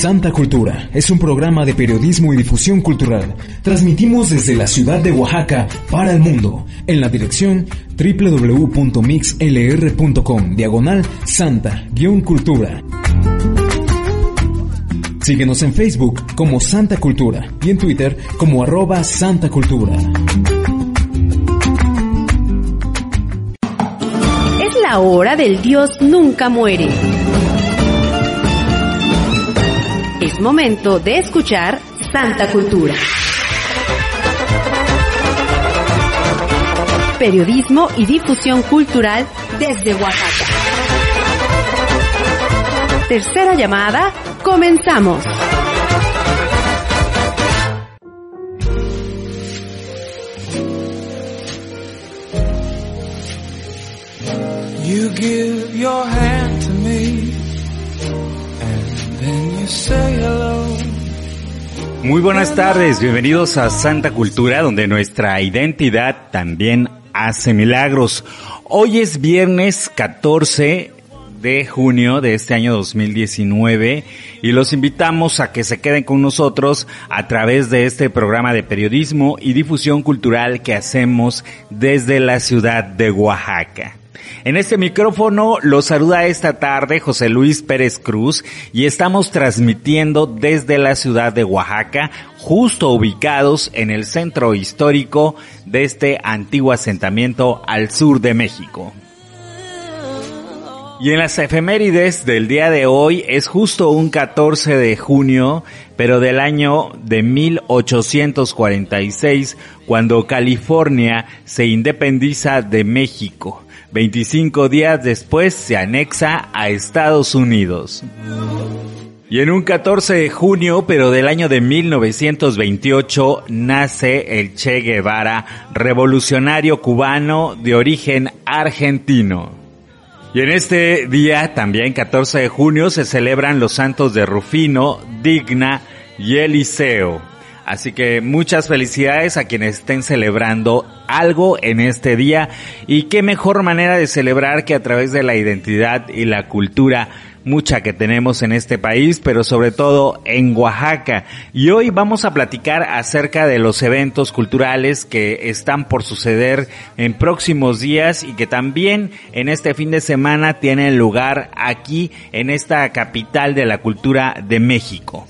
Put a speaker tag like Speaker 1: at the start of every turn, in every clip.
Speaker 1: Santa Cultura es un programa de periodismo y difusión cultural. Transmitimos desde la ciudad de Oaxaca para el mundo en la dirección www.mixlr.com diagonal santa-cultura. Síguenos en Facebook como Santa Cultura y en Twitter como arroba Santa Cultura.
Speaker 2: Es la hora del Dios nunca muere. Momento de escuchar Santa Cultura. Periodismo y difusión cultural desde Oaxaca. Tercera llamada, comenzamos.
Speaker 3: Muy buenas tardes, bienvenidos a Santa Cultura, donde nuestra identidad también hace milagros. Hoy es viernes 14 de junio de este año 2019 y los invitamos a que se queden con nosotros a través de este programa de periodismo y difusión cultural que hacemos desde la ciudad de Oaxaca. En este micrófono los saluda esta tarde José Luis Pérez Cruz y estamos transmitiendo desde la ciudad de Oaxaca, justo ubicados en el centro histórico de este antiguo asentamiento al sur de México. Y en las efemérides del día de hoy es justo un 14 de junio, pero del año de 1846, cuando California se independiza de México. 25 días después se anexa a Estados Unidos. Y en un 14 de junio, pero del año de 1928, nace el Che Guevara, revolucionario cubano de origen argentino. Y en este día, también 14 de junio, se celebran los santos de Rufino, Digna y Eliseo. Así que muchas felicidades a quienes estén celebrando algo en este día y qué mejor manera de celebrar que a través de la identidad y la cultura mucha que tenemos en este país, pero sobre todo en Oaxaca. Y hoy vamos a platicar acerca de los eventos culturales que están por suceder en próximos días y que también en este fin de semana tienen lugar aquí en esta capital de la cultura de México.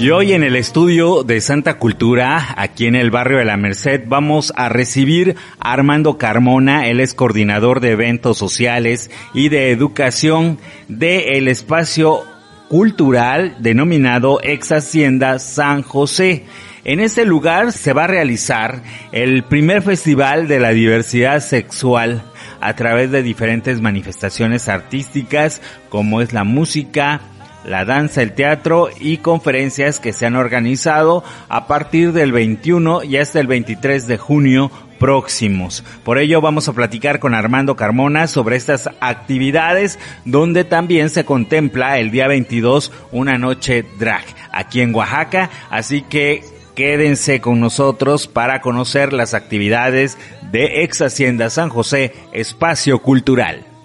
Speaker 3: Y hoy en el estudio de Santa Cultura, aquí en el barrio de la Merced, vamos a recibir a Armando Carmona, él es coordinador de eventos sociales y de educación del espacio cultural denominado Ex Hacienda San José. En este lugar se va a realizar el primer festival de la diversidad sexual a través de diferentes manifestaciones artísticas como es la música, la danza, el teatro y conferencias que se han organizado a partir del 21 y hasta el 23 de junio próximos. Por ello vamos a platicar con Armando Carmona sobre estas actividades donde también se contempla el día 22 una noche drag aquí en Oaxaca, así que quédense con nosotros para conocer las actividades de Ex Hacienda San José Espacio Cultural.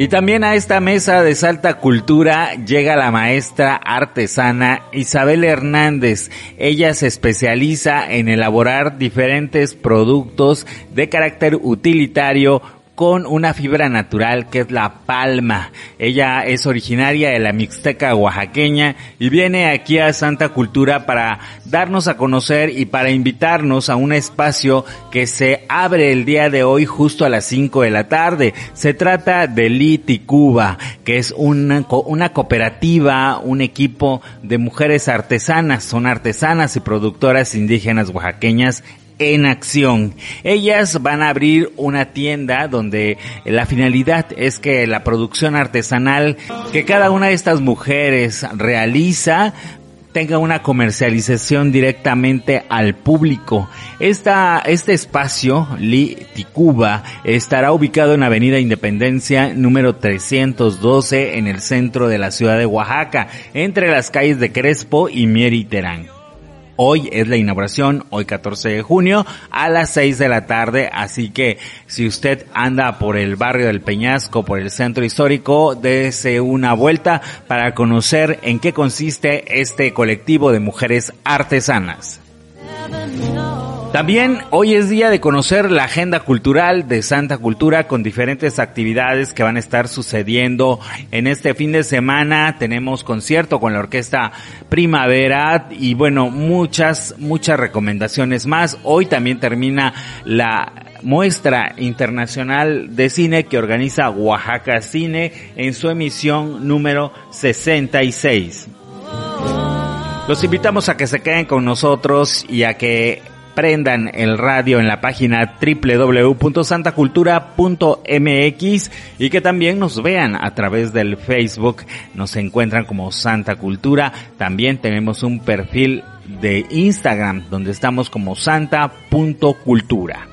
Speaker 3: Y también a esta mesa de Salta Cultura llega la maestra artesana Isabel Hernández. Ella se especializa en elaborar diferentes productos de carácter utilitario con una fibra natural que es la palma. Ella es originaria de la Mixteca oaxaqueña y viene aquí a Santa Cultura para darnos a conocer y para invitarnos a un espacio que se abre el día de hoy justo a las 5 de la tarde. Se trata de Liti Cuba, que es una, una cooperativa, un equipo de mujeres artesanas, son artesanas y productoras indígenas oaxaqueñas en acción. Ellas van a abrir una tienda donde la finalidad es que la producción artesanal que cada una de estas mujeres realiza tenga una comercialización directamente al público. Esta, este espacio, Li Ticuba, estará ubicado en Avenida Independencia número 312 en el centro de la ciudad de Oaxaca, entre las calles de Crespo y Mieriterán. Hoy es la inauguración, hoy 14 de junio, a las 6 de la tarde, así que si usted anda por el barrio del Peñasco, por el centro histórico, dése una vuelta para conocer en qué consiste este colectivo de mujeres artesanas. También hoy es día de conocer la agenda cultural de Santa Cultura con diferentes actividades que van a estar sucediendo en este fin de semana. Tenemos concierto con la orquesta Primavera y bueno, muchas, muchas recomendaciones más. Hoy también termina la muestra internacional de cine que organiza Oaxaca Cine en su emisión número 66. Los invitamos a que se queden con nosotros y a que prendan el radio en la página www.santacultura.mx y que también nos vean a través del Facebook. Nos encuentran como Santa Cultura. También tenemos un perfil de Instagram donde estamos como santa.cultura.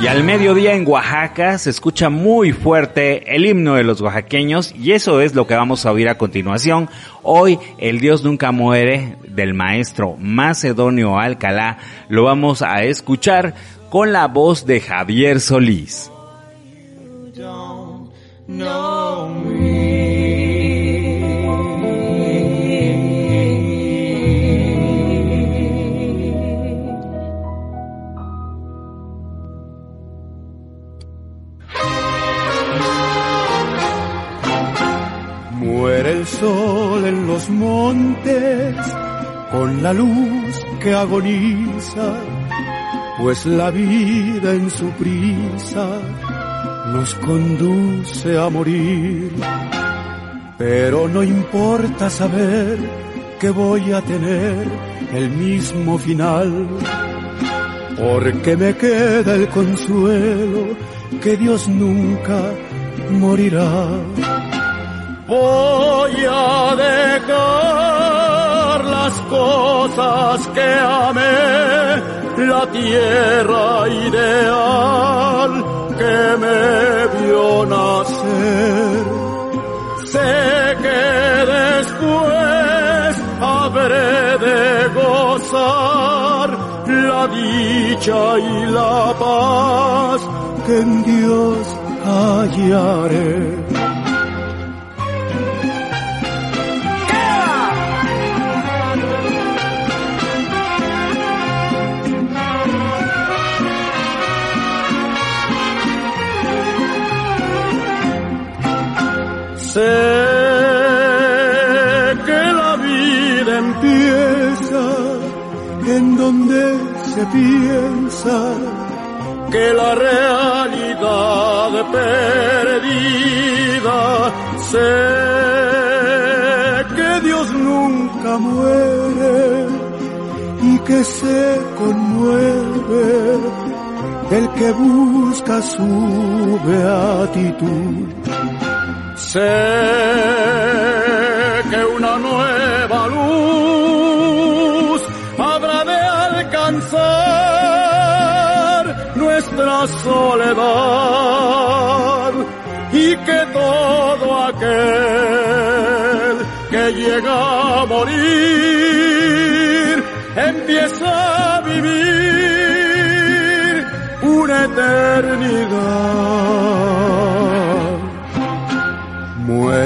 Speaker 3: Y al mediodía en Oaxaca se escucha muy fuerte el himno de los oaxaqueños y eso es lo que vamos a oír a continuación. Hoy el Dios nunca muere del maestro Macedonio Alcalá lo vamos a escuchar con la voz de Javier Solís.
Speaker 4: Muere el sol en los montes con la luz que agoniza, pues la vida en su prisa nos conduce a morir. Pero no importa saber que voy a tener el mismo final, porque me queda el consuelo que Dios nunca morirá voy a dejar las cosas que amé, la tierra ideal que me vio nacer. Sé que después habré de gozar la dicha y la paz que en Dios hallaré. Sé que la vida empieza en donde se piensa que la realidad perdida sé que Dios nunca muere y que se conmueve el que busca su beatitud. Sé que una nueva luz habrá de alcanzar nuestra soledad y que todo aquel que llega a morir empieza a vivir una eternidad.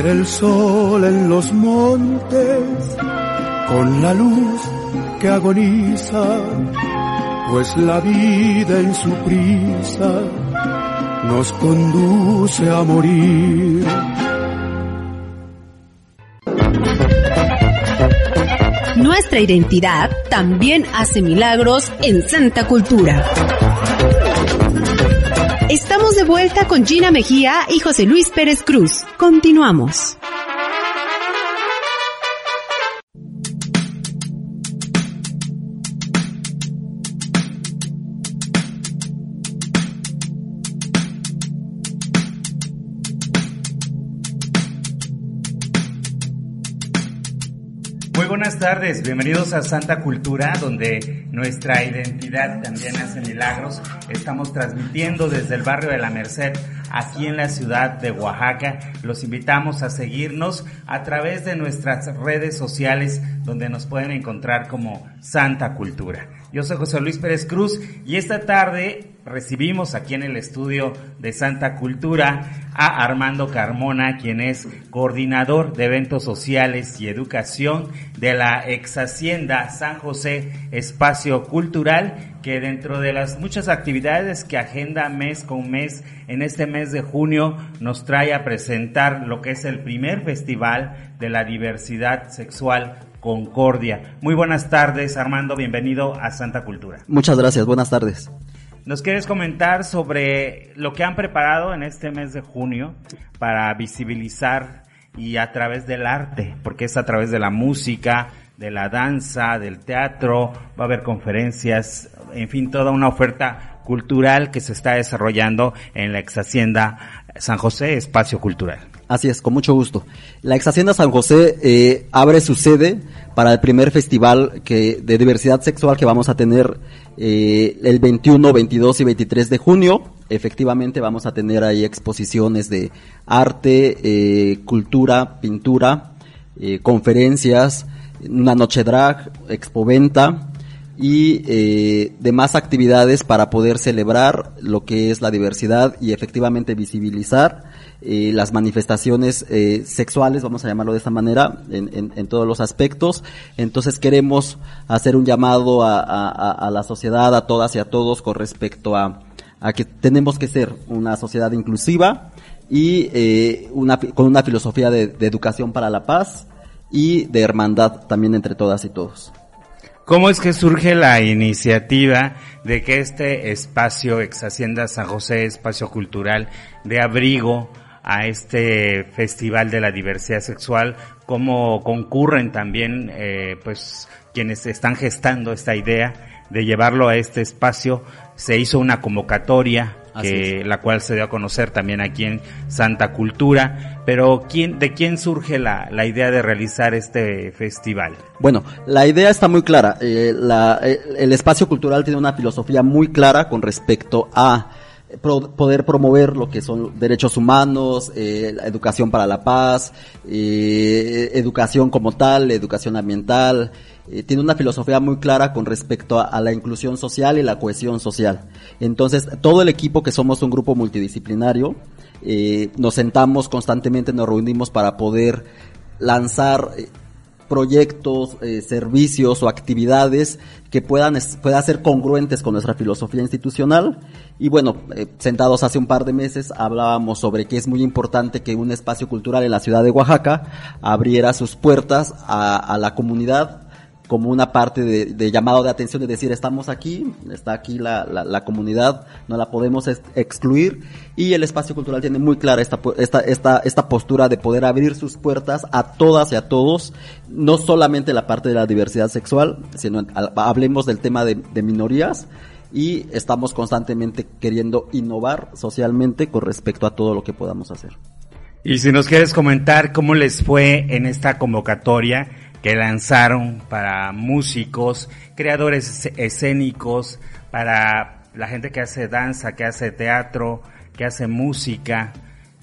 Speaker 4: El sol en los montes con la luz que agoniza, pues la vida en su prisa nos conduce a morir.
Speaker 2: Nuestra identidad también hace milagros en Santa Cultura. Estamos de vuelta con Gina Mejía y José Luis Pérez Cruz. Continuamos.
Speaker 3: Buenas tardes, bienvenidos a Santa Cultura, donde nuestra identidad también hace milagros. Estamos transmitiendo desde el barrio de la Merced, aquí en la ciudad de Oaxaca. Los invitamos a seguirnos a través de nuestras redes sociales, donde nos pueden encontrar como Santa Cultura. Yo soy José Luis Pérez Cruz y esta tarde recibimos aquí en el estudio de Santa Cultura a Armando Carmona, quien es coordinador de eventos sociales y educación de la ex Hacienda San José Espacio Cultural, que dentro de las muchas actividades que agenda mes con mes, en este mes de junio nos trae a presentar lo que es el primer festival de la diversidad sexual Concordia. Muy buenas tardes, Armando, bienvenido a Santa Cultura.
Speaker 5: Muchas gracias, buenas tardes.
Speaker 3: ¿Nos quieres comentar sobre lo que han preparado en este mes de junio para visibilizar y a través del arte? Porque es a través de la música, de la danza, del teatro, va a haber conferencias, en fin, toda una oferta cultural que se está desarrollando en la ex hacienda San José Espacio Cultural.
Speaker 5: Así es, con mucho gusto. La ex hacienda San José eh, abre su sede para el primer festival que, de diversidad sexual que vamos a tener eh, el 21, 22 y 23 de junio. Efectivamente vamos a tener ahí exposiciones de arte, eh, cultura, pintura, eh, conferencias, una noche drag, expoventa y eh, demás actividades para poder celebrar lo que es la diversidad y efectivamente visibilizar eh, las manifestaciones eh, sexuales, vamos a llamarlo de esta manera, en, en, en, todos los aspectos. Entonces queremos hacer un llamado a, a, a, la sociedad, a todas y a todos con respecto a, a que tenemos que ser una sociedad inclusiva y eh, una, con una filosofía de, de educación para la paz y de hermandad también entre todas y todos.
Speaker 3: ¿Cómo es que surge la iniciativa de que este espacio, ex Hacienda San José, espacio cultural de abrigo a este Festival de la Diversidad Sexual? ¿Cómo concurren también, eh, pues, quienes están gestando esta idea de llevarlo a este espacio? Se hizo una convocatoria que la cual se dio a conocer también aquí en Santa Cultura. Pero ¿quién, ¿de quién surge la, la idea de realizar este festival?
Speaker 5: Bueno, la idea está muy clara. Eh, la, el espacio cultural tiene una filosofía muy clara con respecto a pro, poder promover lo que son derechos humanos, eh, la educación para la paz, eh, educación como tal, educación ambiental, eh, tiene una filosofía muy clara con respecto a, la inclusión social y la cohesión social. Entonces, todo el equipo que somos un grupo multidisciplinario, eh, nos sentamos constantemente, nos reunimos para poder lanzar eh, proyectos, servicios o actividades que puedan, puedan ser congruentes con nuestra filosofía institucional. Y bueno, sentados hace un par de meses hablábamos sobre que es muy importante que un espacio cultural en la ciudad de Oaxaca abriera sus puertas a la comunidad como una parte de, de, llamado de atención, de decir, estamos aquí, está aquí la, la, la comunidad, no la podemos ex excluir, y el espacio cultural tiene muy clara esta, esta, esta, esta postura de poder abrir sus puertas a todas y a todos, no solamente la parte de la diversidad sexual, sino hablemos del tema de, de minorías, y estamos constantemente queriendo innovar socialmente con respecto a todo lo que podamos hacer.
Speaker 3: Y si nos quieres comentar cómo les fue en esta convocatoria, que lanzaron para músicos, creadores escénicos, para la gente que hace danza, que hace teatro, que hace música,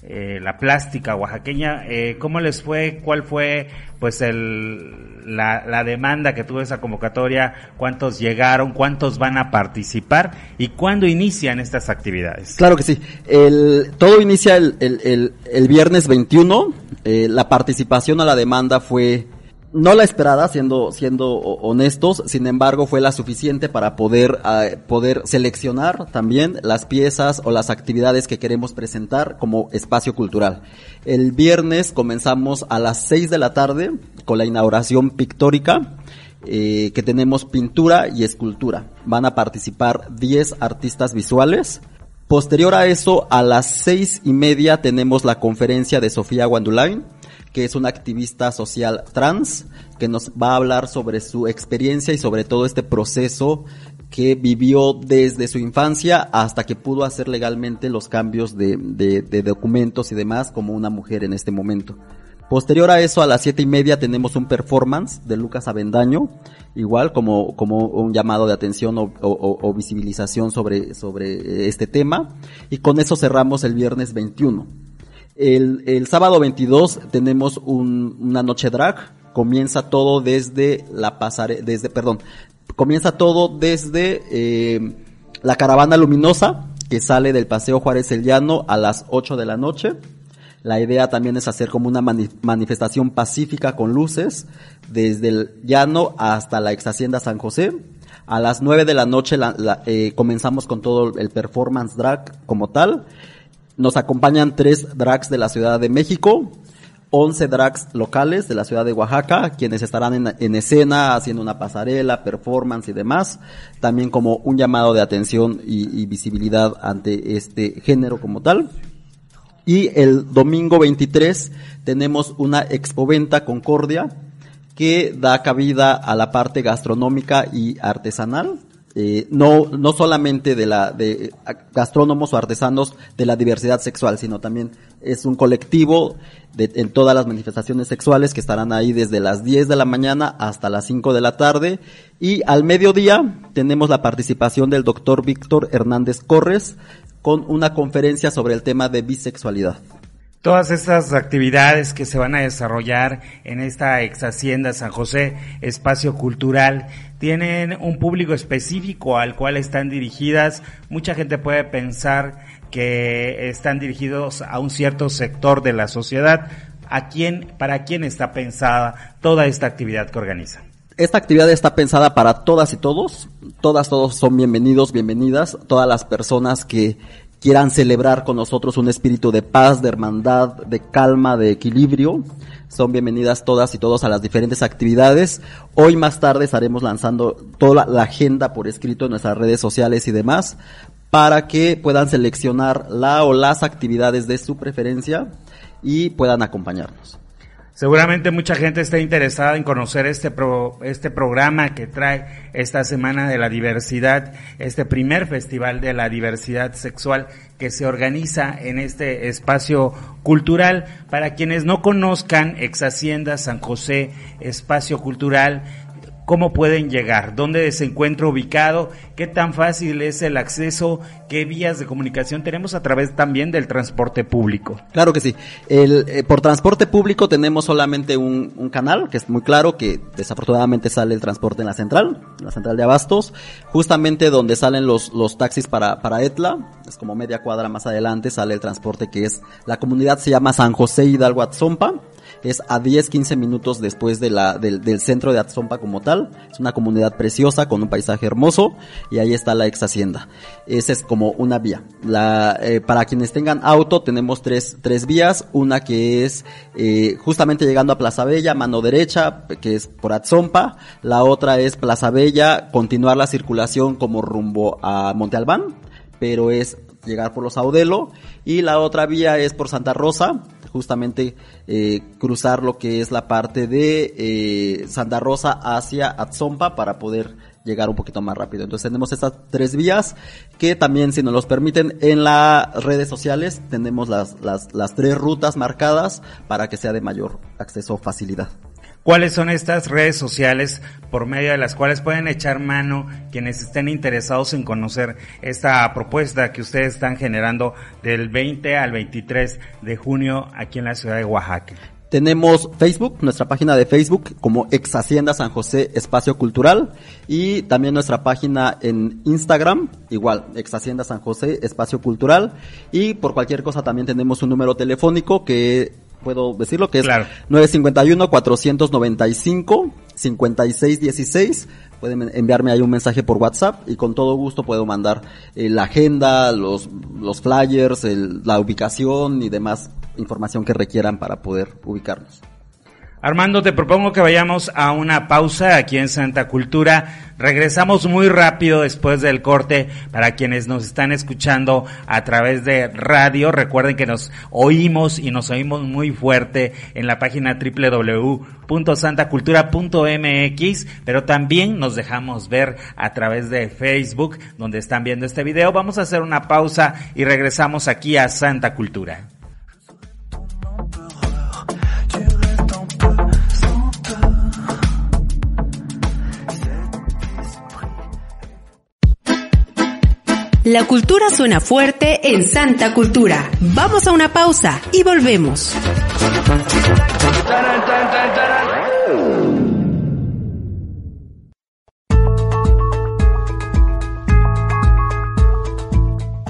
Speaker 3: eh, la plástica oaxaqueña. Eh, ¿Cómo les fue? ¿Cuál fue pues el, la, la, demanda que tuvo esa convocatoria? ¿Cuántos llegaron? ¿Cuántos van a participar? ¿Y cuándo inician estas actividades?
Speaker 5: Claro que sí. El, todo inicia el, el, el, el viernes 21. Eh, la participación a la demanda fue no la esperada, siendo, siendo honestos, sin embargo fue la suficiente para poder, uh, poder seleccionar también las piezas o las actividades que queremos presentar como espacio cultural. El viernes comenzamos a las 6 de la tarde con la inauguración pictórica. Eh, que tenemos pintura y escultura. Van a participar 10 artistas visuales. Posterior a eso, a las seis y media tenemos la conferencia de Sofía Guandulain, que es una activista social trans, que nos va a hablar sobre su experiencia y sobre todo este proceso que vivió desde su infancia hasta que pudo hacer legalmente los cambios de, de, de documentos y demás como una mujer en este momento. Posterior a eso, a las siete y media tenemos un performance de Lucas Avendaño, igual como, como un llamado de atención o, o, o, visibilización sobre, sobre este tema. Y con eso cerramos el viernes 21. El, el sábado 22 tenemos un, una noche drag. Comienza todo desde la pasare, desde, perdón, comienza todo desde eh, la caravana luminosa que sale del Paseo Juárez El Llano a las 8 de la noche la idea también es hacer como una mani manifestación pacífica con luces desde el llano hasta la ex hacienda San José. A las nueve de la noche eh, comenzamos con todo el performance drag como tal. Nos acompañan tres drags de la Ciudad de México, 11 drags locales de la ciudad de Oaxaca, quienes estarán en, en, escena haciendo una pasarela, performance y demás, también como un llamado de atención y, y visibilidad ante este género como tal. Y el domingo 23 tenemos una expoventa Concordia que da cabida a la parte gastronómica y artesanal. Eh, no, no solamente de la, de gastrónomos o artesanos de la diversidad sexual, sino también es un colectivo de, en todas las manifestaciones sexuales que estarán ahí desde las 10 de la mañana hasta las 5 de la tarde. Y al mediodía tenemos la participación del doctor Víctor Hernández Corres, con una conferencia sobre el tema de bisexualidad.
Speaker 3: Todas estas actividades que se van a desarrollar en esta ex hacienda San José, espacio cultural, tienen un público específico al cual están dirigidas. Mucha gente puede pensar que están dirigidos a un cierto sector de la sociedad. ¿A quién, para quién está pensada toda esta actividad que organizan?
Speaker 5: Esta actividad está pensada para todas y todos. Todas, todos son bienvenidos, bienvenidas. Todas las personas que quieran celebrar con nosotros un espíritu de paz, de hermandad, de calma, de equilibrio. Son bienvenidas todas y todos a las diferentes actividades. Hoy más tarde estaremos lanzando toda la agenda por escrito en nuestras redes sociales y demás para que puedan seleccionar la o las actividades de su preferencia y puedan acompañarnos.
Speaker 3: Seguramente mucha gente está interesada en conocer este pro, este programa que trae esta Semana de la Diversidad, este primer Festival de la Diversidad Sexual que se organiza en este espacio cultural. Para quienes no conozcan Ex Hacienda San José, espacio cultural, cómo pueden llegar, dónde se encuentra ubicado, qué tan fácil es el acceso, qué vías de comunicación tenemos a través también del transporte público.
Speaker 5: Claro que sí. Eh, por transporte público tenemos solamente un, canal, que es muy claro, que desafortunadamente sale el transporte en la central, en la central de Abastos, justamente donde salen los, los taxis para, para Etla, es como media cuadra más adelante, sale el transporte que es, la comunidad se llama San José Hidalgo Atzompa, es a 10, 15 minutos después de la, del, del centro de Atzompa como tal. Es una comunidad preciosa con un paisaje hermoso y ahí está la ex hacienda. Esa es como una vía. La, eh, para quienes tengan auto tenemos tres, tres vías. Una que es eh, justamente llegando a Plaza Bella, mano derecha, que es por Atzompa. La otra es Plaza Bella, continuar la circulación como rumbo a Monte Albán, pero es llegar por los Audelo. Y la otra vía es por Santa Rosa, justamente eh, cruzar lo que es la parte de eh, Santa Rosa hacia Atzompa para poder llegar un poquito más rápido. Entonces tenemos estas tres vías que también, si nos los permiten, en las redes sociales tenemos las, las, las tres rutas marcadas para que sea de mayor acceso facilidad.
Speaker 3: ¿Cuáles son estas redes sociales por medio de las cuales pueden echar mano quienes estén interesados en conocer esta propuesta que ustedes están generando del 20 al 23 de junio aquí en la ciudad de Oaxaca?
Speaker 5: Tenemos Facebook, nuestra página de Facebook como Ex Hacienda San José Espacio Cultural y también nuestra página en Instagram, igual, Ex Hacienda San José Espacio Cultural y por cualquier cosa también tenemos un número telefónico que puedo decirlo, que es
Speaker 6: Claro.
Speaker 5: 951-495-5616. Pueden enviarme ahí un mensaje por WhatsApp y con todo gusto puedo mandar eh, la agenda, los, los flyers, el- la ubicación y demás información que requieran para poder ubicarnos.
Speaker 6: Armando, te propongo que vayamos a una pausa aquí en Santa Cultura. Regresamos muy rápido después del corte para quienes nos están escuchando a través de radio. Recuerden que nos oímos y nos oímos muy fuerte en la página www.santacultura.mx, pero también nos dejamos ver a través de Facebook donde están viendo este video. Vamos a hacer una pausa y regresamos aquí a Santa Cultura.
Speaker 2: La cultura suena fuerte en Santa Cultura. Vamos a una pausa y volvemos.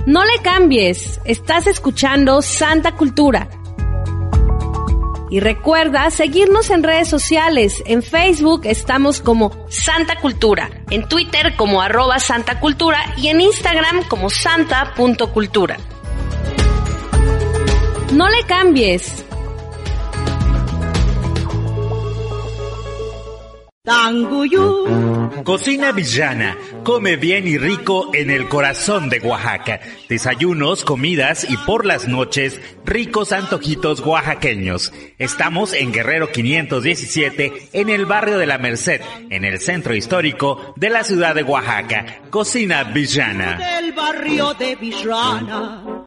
Speaker 7: No le cambies, estás escuchando Santa Cultura. Y recuerda seguirnos en redes sociales. En Facebook estamos como Santa Cultura, en Twitter como arroba Santa Cultura y en Instagram como santa.cultura. No le cambies.
Speaker 3: Cocina Villana. Come bien y rico en el corazón de Oaxaca. Desayunos, comidas y por las noches, ricos antojitos oaxaqueños. Estamos en Guerrero 517, en el barrio de la Merced, en el centro histórico de la ciudad de Oaxaca. Cocina Villana.
Speaker 8: del barrio de Villana.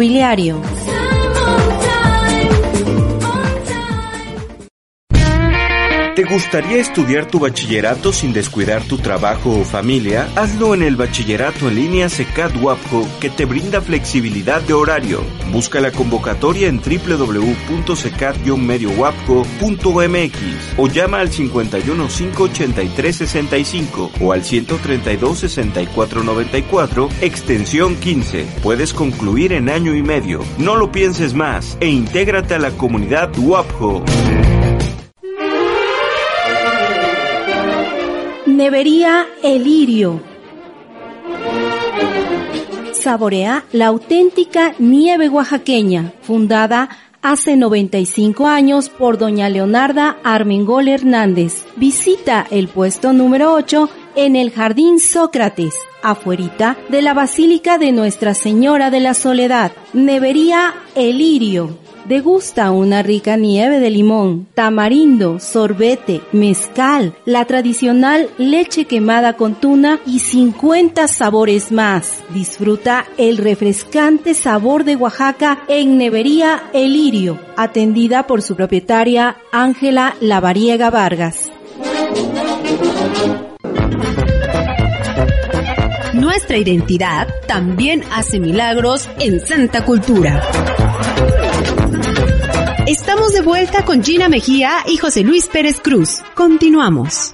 Speaker 9: ¿Te gustaría estudiar tu bachillerato sin descuidar tu trabajo o familia? Hazlo en el bachillerato en línea SECAT WAPCO que te brinda flexibilidad de horario. Busca la convocatoria en www.secat-mediowapco.mx o llama al 51 583 65 o al 132 64 94 extensión 15. Puedes concluir en año y medio. No lo pienses más e intégrate a la comunidad WAPCO.
Speaker 10: Nevería El. Saborea la auténtica nieve oaxaqueña, fundada hace 95 años por doña Leonarda Armengol Hernández. Visita el puesto número 8 en el Jardín Sócrates, afuerita de la Basílica de Nuestra Señora de la Soledad. Nevería El. Degusta una rica nieve de limón, tamarindo, sorbete, mezcal, la tradicional leche quemada con tuna y 50 sabores más. Disfruta el refrescante sabor de Oaxaca en Nevería El Lirio, atendida por su propietaria Ángela Lavariega Vargas.
Speaker 2: Nuestra identidad también hace milagros en Santa Cultura. Estamos de vuelta con Gina Mejía y José Luis Pérez Cruz. Continuamos.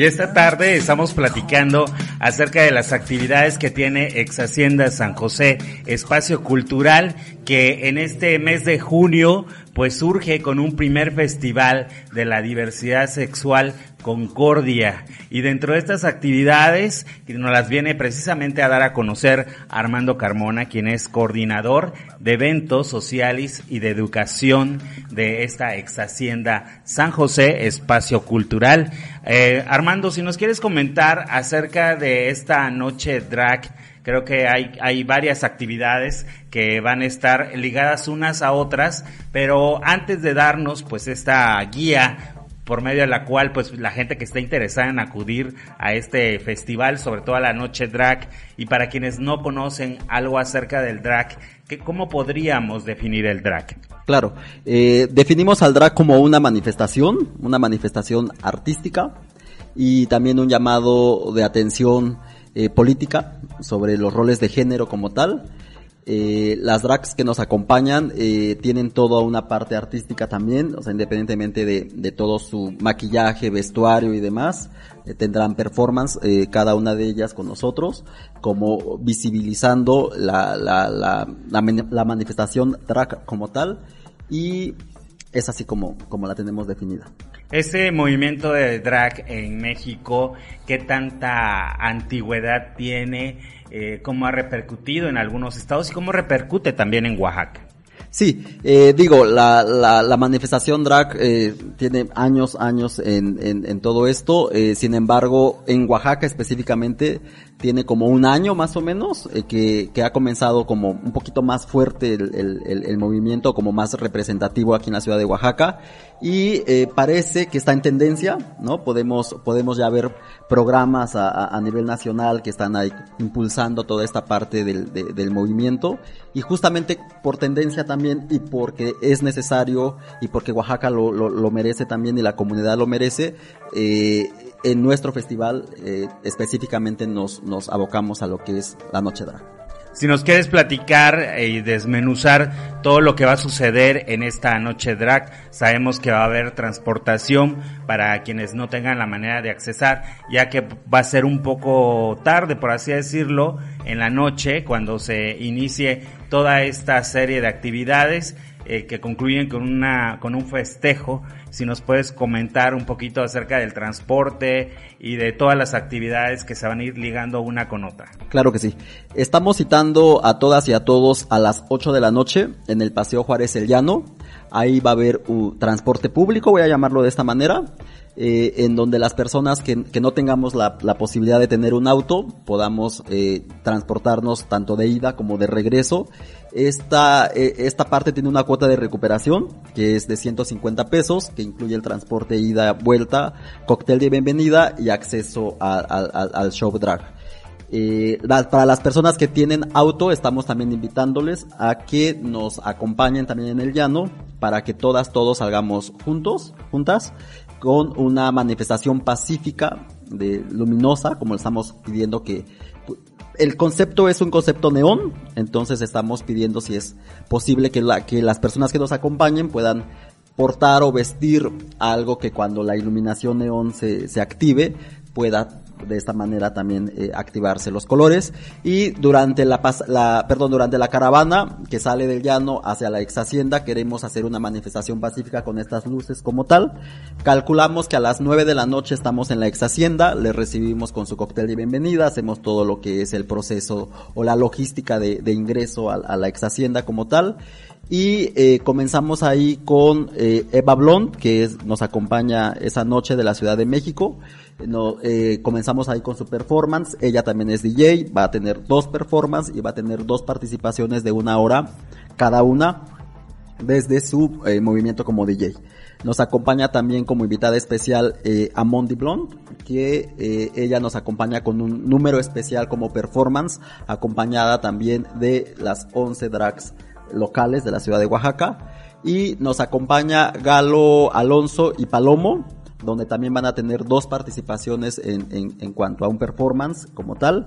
Speaker 6: Y esta tarde estamos platicando acerca de las actividades que tiene Ex Hacienda San José, espacio cultural que en este mes de junio pues surge con un primer festival de la diversidad sexual
Speaker 3: Concordia. Y dentro de estas actividades, nos las viene precisamente a dar a conocer Armando Carmona, quien es coordinador de eventos sociales y de educación de esta ex hacienda San José Espacio Cultural. Eh, Armando, si nos quieres comentar acerca de esta noche drag, Creo que hay, hay varias actividades que van a estar ligadas unas a otras, pero antes de darnos pues esta guía por medio de la cual pues la gente que está interesada en acudir a este festival, sobre todo a la noche drag, y para quienes no conocen algo acerca del drag, ¿qué, ¿cómo podríamos definir el drag?
Speaker 5: Claro, eh, definimos al drag como una manifestación, una manifestación artística y también un llamado de atención eh, política sobre los roles de género como tal. Eh, las drags que nos acompañan eh, tienen toda una parte artística también, o sea, independientemente de, de todo su maquillaje, vestuario y demás, eh, tendrán performance eh, cada una de ellas con nosotros, como visibilizando la, la, la, la, la manifestación drag como tal y es así como, como la tenemos definida.
Speaker 3: Este movimiento de drag en México, ¿qué tanta antigüedad tiene? Eh, ¿Cómo ha repercutido en algunos estados y cómo repercute también en Oaxaca?
Speaker 5: Sí, eh, digo, la, la, la, manifestación drag eh, tiene años, años en, en, en todo esto, eh, sin embargo, en Oaxaca específicamente tiene como un año más o menos eh, que, que ha comenzado como un poquito más fuerte el, el, movimiento, como más representativo aquí en la ciudad de Oaxaca y eh, parece que está en tendencia, ¿no? Podemos, podemos ya ver programas a, nivel nacional que están ahí impulsando toda esta parte del, de, del movimiento y justamente por tendencia también y porque es necesario y porque Oaxaca lo, lo, lo merece también y la comunidad lo merece, eh, en nuestro festival eh, específicamente nos, nos abocamos a lo que es la Noche Drag.
Speaker 3: Si nos quieres platicar y desmenuzar todo lo que va a suceder en esta noche drag, sabemos que va a haber transportación para quienes no tengan la manera de accesar, ya que va a ser un poco tarde, por así decirlo, en la noche, cuando se inicie toda esta serie de actividades eh, que concluyen con una con un festejo. Si nos puedes comentar un poquito acerca del transporte y de todas las actividades que se van a ir ligando una con otra.
Speaker 5: Claro que sí. Estamos citando a todas y a todos a las 8 de la noche en el Paseo Juárez El Llano. Ahí va a haber un transporte público, voy a llamarlo de esta manera. Eh, en donde las personas que, que no tengamos la, la, posibilidad de tener un auto podamos eh, transportarnos tanto de ida como de regreso. Esta, eh, esta parte tiene una cuota de recuperación que es de 150 pesos, que incluye el transporte ida, vuelta, cóctel de bienvenida y acceso al show drag. Eh, para las personas que tienen auto, estamos también invitándoles a que nos acompañen también en el llano para que todas, todos salgamos juntos, juntas, con una manifestación pacífica, de luminosa, como estamos pidiendo que el concepto es un concepto neón, entonces estamos pidiendo si es posible que, la, que las personas que nos acompañen puedan portar o vestir algo que cuando la iluminación neón se, se active pueda de esta manera también eh, activarse los colores. Y durante la, la perdón durante la caravana que sale del llano hacia la ex hacienda queremos hacer una manifestación pacífica con estas luces como tal. Calculamos que a las 9 de la noche estamos en la ex hacienda le recibimos con su cóctel de bienvenida hacemos todo lo que es el proceso o la logística de, ingreso a, la ex hacienda como tal. Y eh, comenzamos ahí con eh, Eva Blond, que nos acompaña esa noche de la Ciudad de México. No, eh, comenzamos ahí con su performance. Ella también es DJ, va a tener dos performances y va a tener dos participaciones de una hora cada una desde su eh, movimiento como DJ. Nos acompaña también como invitada especial eh, Amondi Blond, que eh, ella nos acompaña con un número especial como performance, acompañada también de las 11 drags locales de la ciudad de Oaxaca. Y nos acompaña Galo Alonso y Palomo, donde también van a tener dos participaciones en, en, en cuanto a un performance como tal.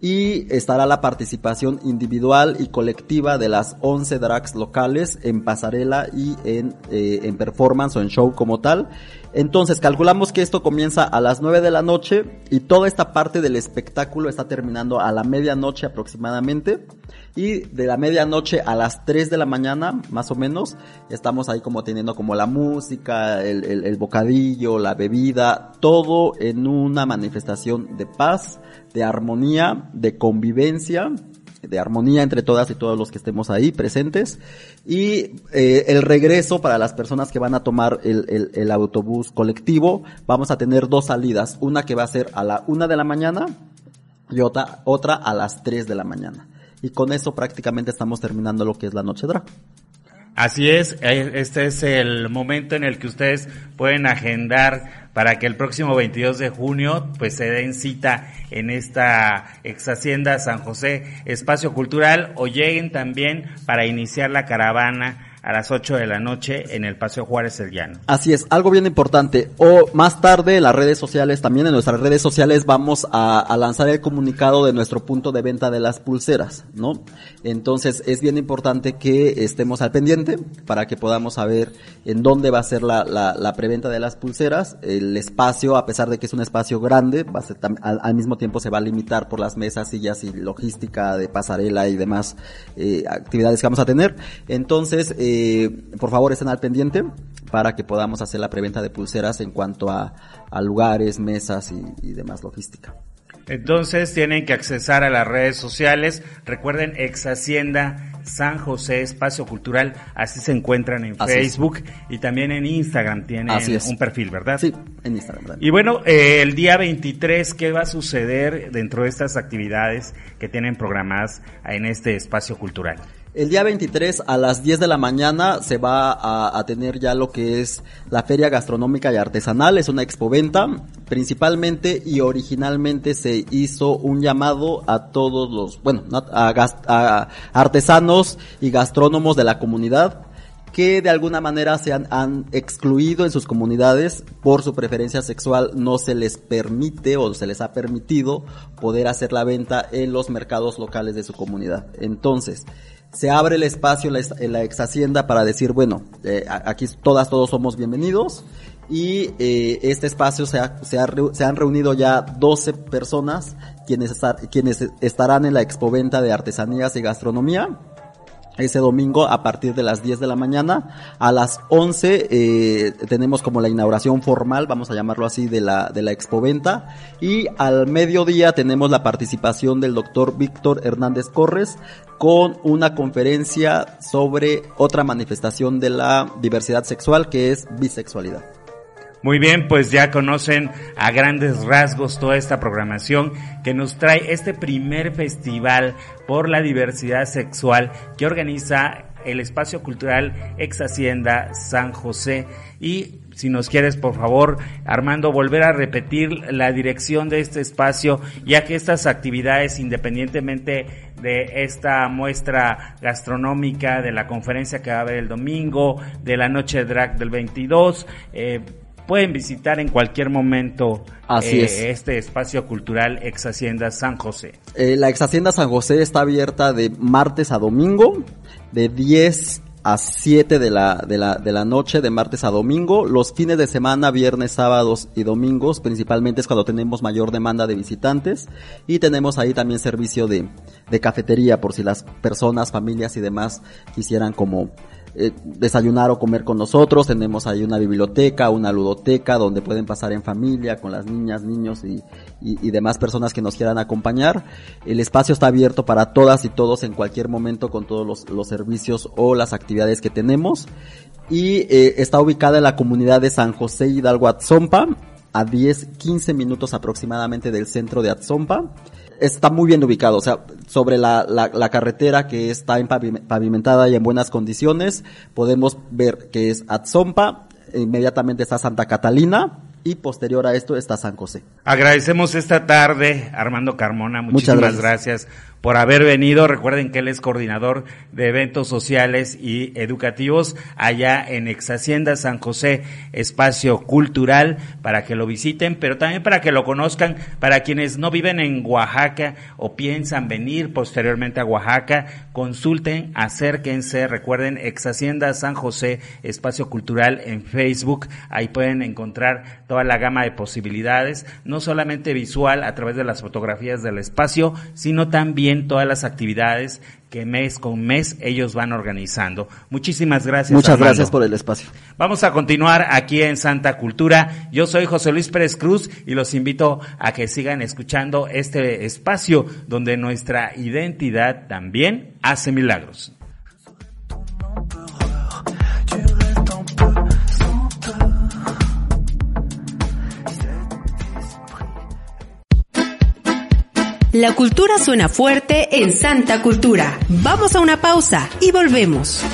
Speaker 5: Y estará la participación individual y colectiva de las 11 drags locales en pasarela y en, eh, en performance o en show como tal. Entonces calculamos que esto comienza a las 9 de la noche y toda esta parte del espectáculo está terminando a la medianoche aproximadamente. Y de la medianoche a las 3 de la mañana, más o menos, estamos ahí como teniendo como la música, el, el, el bocadillo, la bebida, todo en una manifestación de paz, de armonía, de convivencia, de armonía entre todas y todos los que estemos ahí presentes. Y eh, el regreso para las personas que van a tomar el, el, el, autobús colectivo vamos a tener dos salidas. Una que va a ser a la una de la mañana y otra otra a las tres de la mañana. Y con eso prácticamente estamos terminando lo que es la noche drag
Speaker 3: Así es, eh, este es el momento en el que ustedes pueden agendar para que el próximo 22 de junio pues se den cita en esta ex hacienda San José Espacio Cultural o lleguen también para iniciar la caravana a las 8 de la noche en el Paseo Juárez El Llano.
Speaker 5: Así es, algo bien importante. O más tarde en las redes sociales, también en nuestras redes sociales vamos a, lanzar el comunicado de nuestro punto de venta de las pulseras, ¿no? Entonces es bien importante que estemos al pendiente para que podamos saber en dónde va a ser la, la, la preventa de las pulseras. El espacio, a pesar de que es un espacio grande, va a ser al, al, mismo tiempo se va a limitar por las mesas, sillas y logística de pasarela y demás eh, actividades que vamos a tener. Entonces, eh, por favor estén al pendiente para que podamos hacer la preventa de pulseras en cuanto a, a lugares, mesas y, y, demás logística.
Speaker 3: Entonces tienen que accesar a las redes sociales. Recuerden ex Hacienda San José Espacio Cultural, así se encuentran en así Facebook es. y también en Instagram tienen un perfil, ¿verdad?
Speaker 5: Sí, en Instagram.
Speaker 3: Y bueno, eh, el día 23, ¿qué va a suceder dentro de estas actividades que tienen programadas en este espacio cultural?
Speaker 5: El día 23 a las 10 de la mañana se va a, tener ya lo que es la Feria Gastronómica y Artesanal, es una expoventa, principalmente y originalmente se hizo un llamado a todos los, bueno, a, a artesanos y gastrónomos de la comunidad que de alguna manera se han, excluido en sus comunidades. Por su preferencia sexual, no se les permite o se les ha permitido poder hacer la venta en los mercados locales de su comunidad. Entonces, se abre el espacio en la, en ex hacienda para decir, bueno, eh, aquí todas, todos somos bienvenidos y eh, este espacio se, ha, se, se, han reunido ya 12 personas quienes, estar, quienes estarán en la expoventa de artesanías y gastronomía ese domingo a partir de las 10 de la mañana. A las 11 eh, tenemos como la inauguración formal, vamos a llamarlo así, de la, de la expoventa. Y al mediodía tenemos la participación del doctor Víctor Hernández Corres con una conferencia sobre otra manifestación de la diversidad sexual que es bisexualidad.
Speaker 3: Muy bien, pues ya conocen a grandes rasgos toda esta programación que nos trae este primer festival por la diversidad sexual que organiza el espacio cultural Ex Hacienda San José. Y si nos quieres, por favor, Armando, volver a repetir la dirección de este espacio, ya que estas actividades, independientemente de esta muestra gastronómica, de la conferencia que va a haber el domingo, de la noche drag del 22, eh, pueden visitar en cualquier momento
Speaker 5: Así
Speaker 3: eh,
Speaker 5: es.
Speaker 3: este espacio cultural Ex Hacienda San José.
Speaker 5: Eh, la Ex Hacienda San José está abierta de martes a domingo, de 10 a 7 de la, de la, de la noche, de martes a domingo. Los fines de semana, viernes, sábados y domingos, principalmente es cuando tenemos mayor demanda de visitantes. Y tenemos ahí también servicio de, de cafetería por si las personas, familias y demás quisieran como eh, desayunar o comer con nosotros. Tenemos ahí una biblioteca, una ludoteca donde pueden pasar en familia con las niñas, niños y, y, y, demás personas que nos quieran acompañar. El espacio está abierto para todas y todos en cualquier momento con todos los, los servicios o las actividades que tenemos. Y eh, está ubicada en la comunidad de San José Hidalgo Atzompa, a 10, 15 minutos aproximadamente del centro de Atzompa está muy bien ubicado, o sea, sobre la, la, la, carretera que está pavimentada y en buenas condiciones, podemos ver que es Atzompa, inmediatamente está Santa Catalina, y posterior a esto está San José.
Speaker 3: Agradecemos esta tarde, Armando Carmona, muchísimas Muchas gracias. gracias por haber venido. Recuerden que él es coordinador de eventos sociales y educativos allá en Ex Hacienda San José, espacio cultural, para que lo visiten, pero también para que lo conozcan, para quienes no viven en Oaxaca o piensan venir posteriormente a Oaxaca, consulten, acérquense, recuerden Ex Hacienda San José, espacio cultural en Facebook, ahí pueden encontrar
Speaker 6: toda la gama de posibilidades, no solamente visual a través de las fotografías del espacio, sino también todas las actividades que mes con mes ellos van organizando. Muchísimas gracias.
Speaker 5: Muchas
Speaker 6: Armando.
Speaker 5: gracias por el espacio.
Speaker 6: Vamos a continuar aquí en Santa Cultura. Yo soy José Luis Pérez Cruz y los invito a que sigan escuchando este espacio donde nuestra identidad también hace milagros.
Speaker 2: La cultura suena fuerte en Santa Cultura. Vamos a una pausa y volvemos.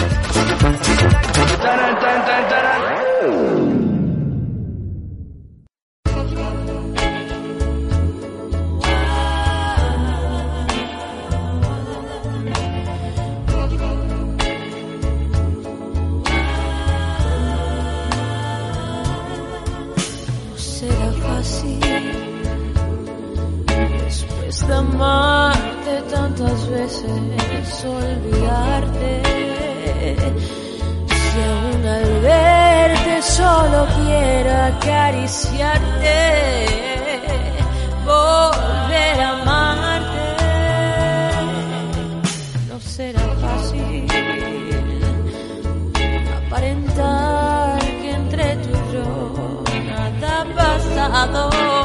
Speaker 11: Olvidarte. Si aún al verte solo quiero acariciarte, volver a amarte. No será fácil aparentar que entre tú y yo nada ha pasado.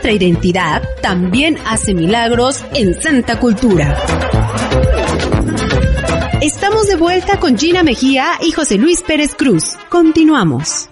Speaker 2: Nuestra identidad también hace milagros en Santa Cultura. Estamos de vuelta con Gina Mejía y José Luis Pérez Cruz. Continuamos.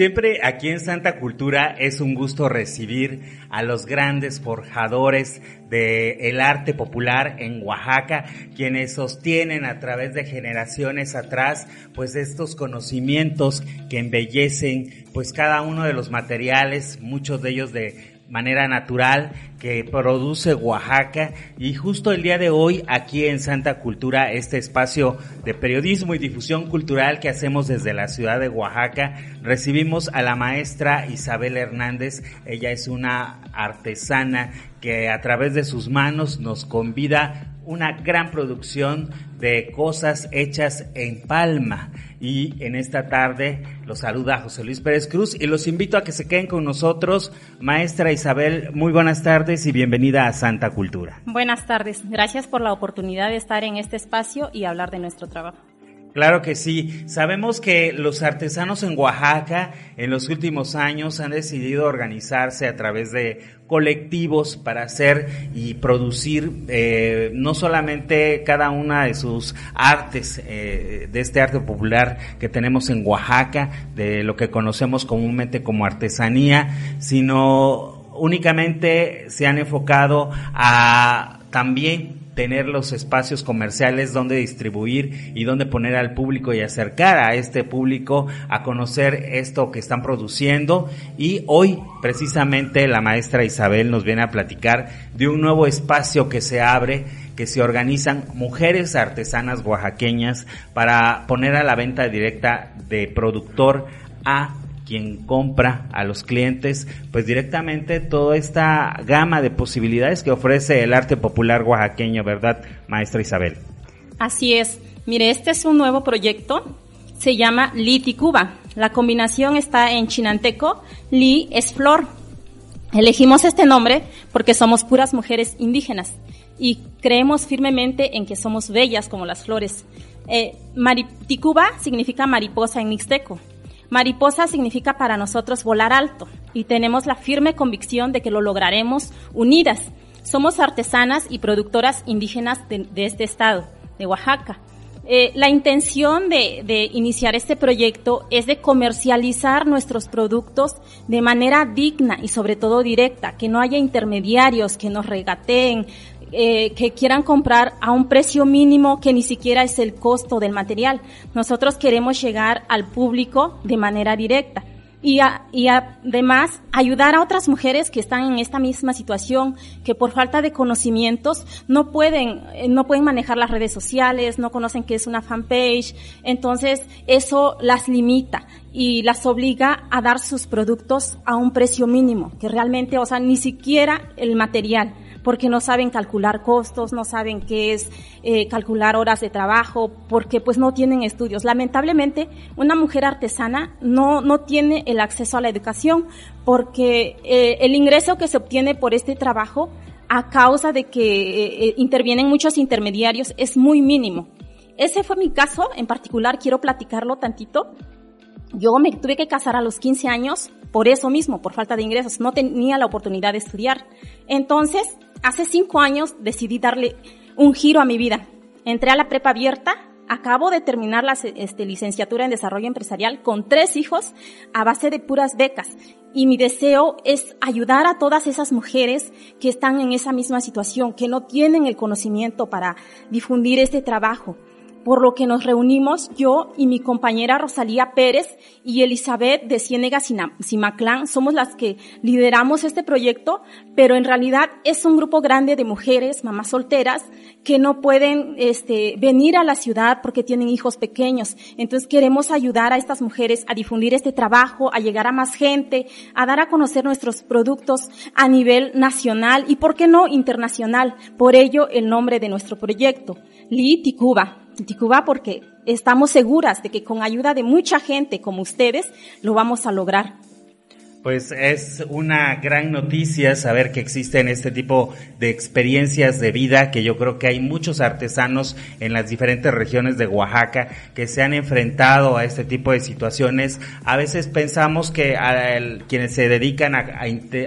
Speaker 3: Siempre aquí en Santa Cultura es un gusto recibir a los grandes forjadores del arte popular en Oaxaca, quienes sostienen a través de generaciones atrás, pues estos conocimientos que embellecen, pues cada uno de los materiales, muchos de ellos de manera natural que produce Oaxaca y justo el día de hoy aquí en Santa Cultura, este espacio de periodismo y difusión cultural que hacemos desde la ciudad de Oaxaca, recibimos a la maestra Isabel Hernández. Ella es una artesana que a través de sus manos nos convida una gran producción de cosas hechas en palma. Y en esta tarde los saluda José Luis Pérez Cruz y los invito a que se queden con nosotros. Maestra Isabel, muy buenas tardes y bienvenida a Santa Cultura.
Speaker 12: Buenas tardes, gracias por la oportunidad de estar en este espacio y hablar de nuestro trabajo.
Speaker 3: Claro que sí. Sabemos que los artesanos en Oaxaca en los últimos años han decidido organizarse a través de colectivos para hacer y producir eh, no solamente cada una de sus artes, eh, de este arte popular que tenemos en Oaxaca, de lo que conocemos comúnmente como artesanía, sino únicamente se han enfocado a también tener los espacios comerciales donde distribuir y donde poner al público y acercar a este público a conocer esto que están produciendo. Y hoy precisamente la maestra Isabel nos viene a platicar de un nuevo espacio que se abre que se organizan mujeres artesanas oaxaqueñas para poner a la venta directa de productor a quien compra a los clientes, pues directamente toda esta gama de posibilidades que ofrece el arte popular oaxaqueño, ¿verdad, maestra Isabel?
Speaker 12: Así es. Mire, este es un nuevo proyecto. Se llama Liti Cuba. La combinación está en chinanteco. Li es flor. Elegimos este nombre porque somos puras mujeres indígenas y creemos firmemente en que somos bellas como las flores. Eh, Mariticuba significa mariposa en mixteco. Mariposa significa para nosotros volar alto y tenemos la firme convicción de que lo lograremos unidas. Somos artesanas y productoras indígenas de, este estado, de Oaxaca. Eh, la intención de, de, iniciar este proyecto es de comercializar nuestros productos de manera digna y sobre todo directa, que no haya intermediarios que nos regateen, eh, que quieran comprar a un precio mínimo que ni siquiera es el costo del material. Nosotros queremos llegar al público de manera directa. Y, además ayudar a otras mujeres que están en esta misma situación, que por falta de conocimientos no pueden, eh, no pueden manejar las redes sociales, no conocen qué es una fanpage, entonces eso las limita y las obliga a dar sus productos a un precio mínimo, que realmente, o sea, ni siquiera el material porque no saben calcular costos, no saben qué es eh, calcular horas de trabajo, porque pues no tienen estudios. Lamentablemente, una mujer artesana no, no tiene el acceso a la educación porque eh, el ingreso que se obtiene por este trabajo a causa de que eh, intervienen muchos intermediarios es muy mínimo. Ese fue mi caso en particular, quiero platicarlo tantito. Yo me tuve que casar a los 15 años por eso mismo, por falta de ingresos. No tenía la oportunidad de estudiar. Entonces, hace cinco años decidí darle un giro a mi vida. Entré a la prepa abierta, acabo de terminar la este, licenciatura en desarrollo empresarial con tres hijos a base de puras becas. Y mi deseo es ayudar a todas esas mujeres que están en esa misma situación, que no tienen el conocimiento para difundir este trabajo por lo que nos reunimos yo y mi compañera Rosalía Pérez y Elizabeth de Ciénega Simaclán. Somos las que lideramos este proyecto, pero en realidad es un grupo grande de mujeres, mamás solteras, que no pueden este, venir a la ciudad porque tienen hijos pequeños. Entonces queremos ayudar a estas mujeres a difundir este trabajo, a llegar a más gente, a dar a conocer nuestros productos a nivel nacional y, por qué no, internacional. Por ello, el nombre de nuestro proyecto, Cuba. Ticuba porque estamos seguras de que con ayuda de mucha gente como ustedes lo vamos a lograr.
Speaker 3: Pues es una gran noticia saber que existen este tipo de experiencias de vida, que yo creo que hay muchos artesanos en las diferentes regiones de Oaxaca que se han enfrentado a este tipo de situaciones. A veces pensamos que a el, quienes se dedican a,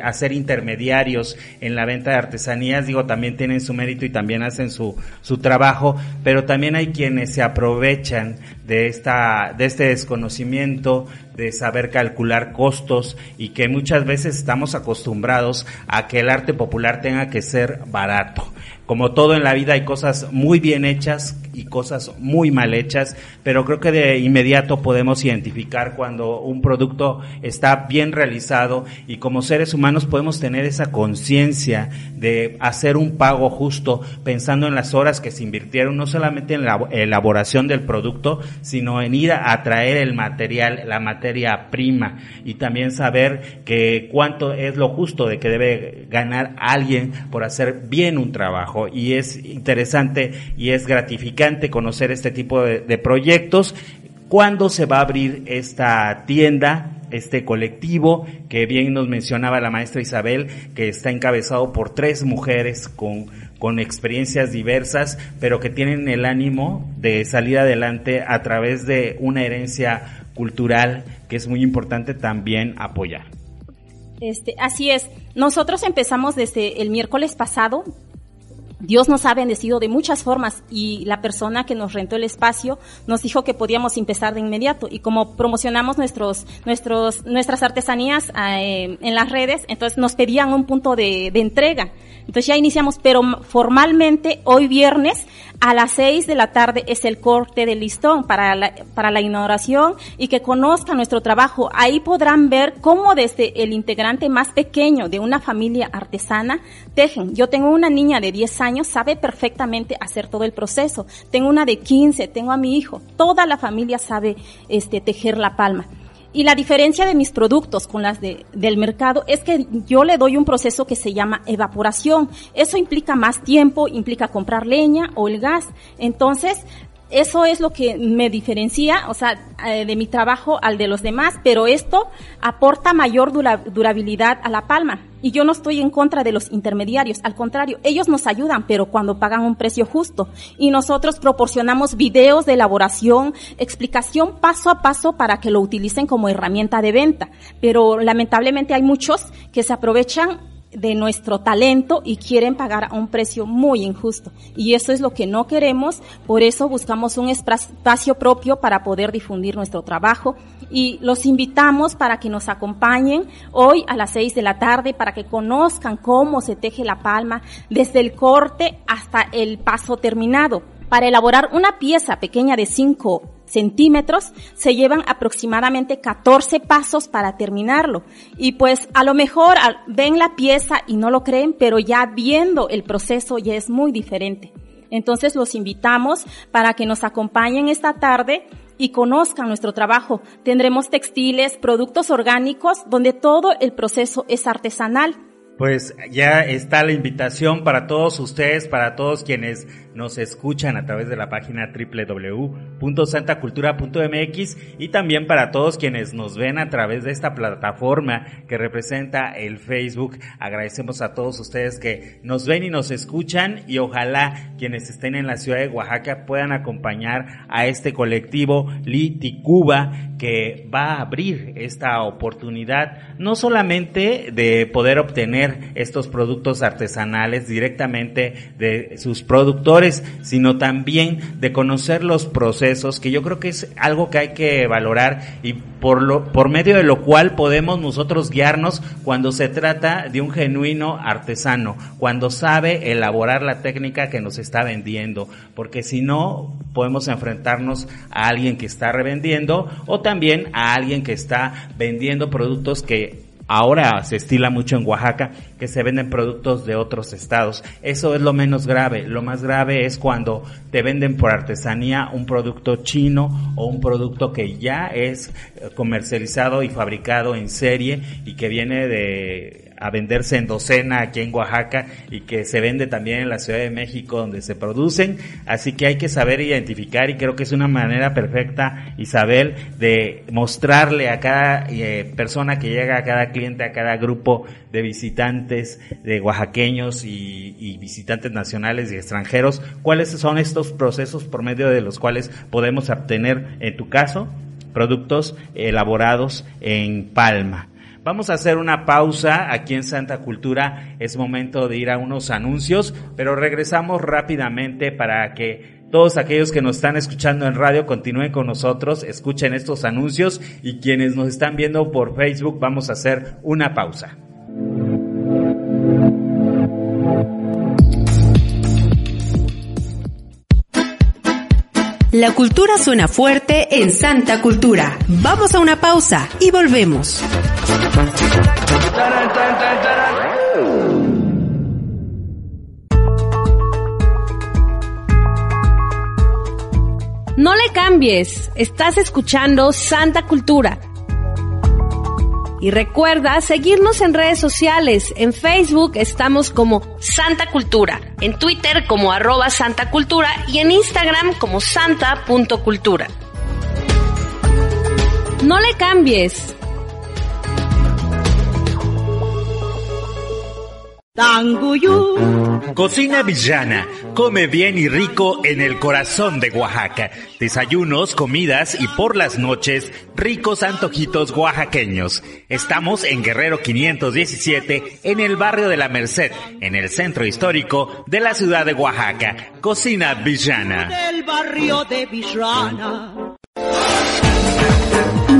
Speaker 3: a, ser intermediarios en la venta de artesanías, digo, también tienen su mérito y también hacen su, su trabajo, pero también hay quienes se aprovechan de esta, de este desconocimiento de saber calcular costos y que muchas veces estamos acostumbrados a que el arte popular tenga que ser barato. Como todo en la vida hay cosas muy bien hechas y cosas muy mal hechas, pero creo que de inmediato podemos identificar cuando un producto está bien realizado y como seres humanos podemos tener esa conciencia de hacer un pago justo pensando en las horas que se invirtieron, no solamente en la elaboración del producto, sino en ir a traer el material, la materia prima y también saber que cuánto es lo justo de que debe ganar alguien por hacer bien un trabajo y es interesante y es gratificante conocer este tipo de, de proyectos. ¿Cuándo se va a abrir esta tienda? este colectivo que bien nos mencionaba la maestra Isabel, que está encabezado por tres mujeres con, con experiencias diversas, pero que tienen el ánimo de salir adelante a través de una herencia cultural que es muy importante también apoyar.
Speaker 12: Este, así es. Nosotros empezamos desde el miércoles pasado Dios nos ha bendecido de muchas formas y la persona que nos rentó el espacio nos dijo que podíamos empezar de inmediato y como promocionamos nuestros, nuestros, nuestras artesanías eh, en las redes, entonces nos pedían un punto de, de entrega. Entonces ya iniciamos, pero formalmente hoy viernes a las seis de la tarde es el corte del listón para la, para la inauguración y que conozcan nuestro trabajo. Ahí podrán ver cómo desde el integrante más pequeño de una familia artesana tejen. Yo tengo una niña de 10 años, sabe perfectamente hacer todo el proceso. Tengo una de 15, tengo a mi hijo. Toda la familia sabe este, tejer la palma. Y la diferencia de mis productos con las de, del mercado es que yo le doy un proceso que se llama evaporación. Eso implica más tiempo, implica comprar leña o el gas. Entonces, eso es lo que me diferencia, o sea, eh, de mi trabajo al de los demás, pero esto aporta mayor durabilidad a la palma. Y yo no estoy en contra de los intermediarios, al contrario, ellos nos ayudan, pero cuando pagan un precio justo. Y nosotros proporcionamos videos de elaboración, explicación paso a paso para que lo utilicen como herramienta de venta. Pero lamentablemente hay muchos que se aprovechan de nuestro talento y quieren pagar a un precio muy injusto. Y eso es lo que no queremos, por eso buscamos un espacio propio para poder difundir nuestro trabajo y los invitamos para que nos acompañen hoy a las seis de la tarde para que conozcan cómo se teje la palma desde el corte hasta el paso terminado. Para elaborar una pieza pequeña de 5 centímetros, se llevan aproximadamente 14 pasos para terminarlo. Y pues a lo mejor ven la pieza y no lo creen, pero ya viendo el proceso ya es muy diferente. Entonces los invitamos para que nos acompañen esta tarde y conozcan nuestro trabajo. Tendremos textiles, productos orgánicos, donde todo el proceso es artesanal.
Speaker 3: Pues ya está la invitación para todos ustedes, para todos quienes nos escuchan a través de la página www.santacultura.mx y también para todos quienes nos ven a través de esta plataforma que representa el Facebook. Agradecemos a todos ustedes que nos ven y nos escuchan y ojalá quienes estén en la ciudad de Oaxaca puedan acompañar a este colectivo Liticuba que va a abrir esta oportunidad no solamente de poder obtener estos productos artesanales directamente de sus productores, sino también de conocer los procesos, que yo creo que es algo que hay que valorar y por, lo, por medio de lo cual podemos nosotros guiarnos cuando se trata de un genuino artesano, cuando sabe elaborar la técnica que nos está vendiendo, porque si no podemos enfrentarnos a alguien que está revendiendo o también a alguien que está vendiendo productos que ahora se estila mucho en Oaxaca que se venden productos de otros estados. Eso es lo menos grave. Lo más grave es cuando te venden por artesanía un producto chino o un producto que ya es comercializado y fabricado en serie y que viene de a venderse en docena aquí en Oaxaca y que se vende también en la Ciudad de México donde se producen. Así que hay que saber identificar y creo que es una manera perfecta, Isabel, de mostrarle a cada eh, persona que llega, a cada cliente, a cada grupo de visitantes, de oaxaqueños y visitantes nacionales y extranjeros, cuáles son estos procesos por medio de los cuales podemos obtener, en tu caso, productos elaborados en palma. Vamos a hacer una pausa aquí en Santa Cultura. Es momento de ir a unos anuncios, pero regresamos rápidamente para que Todos aquellos que nos están escuchando en radio, continúen con nosotros, escuchen estos anuncios y quienes nos están viendo por Facebook, vamos a hacer una pausa.
Speaker 2: La cultura suena fuerte en Santa Cultura. Vamos a una pausa y volvemos.
Speaker 7: No le cambies, estás escuchando Santa Cultura. Y recuerda seguirnos en redes sociales. En Facebook estamos como Santa Cultura, en Twitter como arroba Santa Cultura y en Instagram como santa.cultura. No le cambies.
Speaker 8: Tanguyú.
Speaker 13: Cocina Villana. Come bien y rico en el corazón de Oaxaca. Desayunos, comidas y por las noches, ricos antojitos oaxaqueños. Estamos en Guerrero 517, en el barrio de la Merced, en el centro histórico de la ciudad de Oaxaca. Cocina Villana.
Speaker 8: Del barrio de Villana.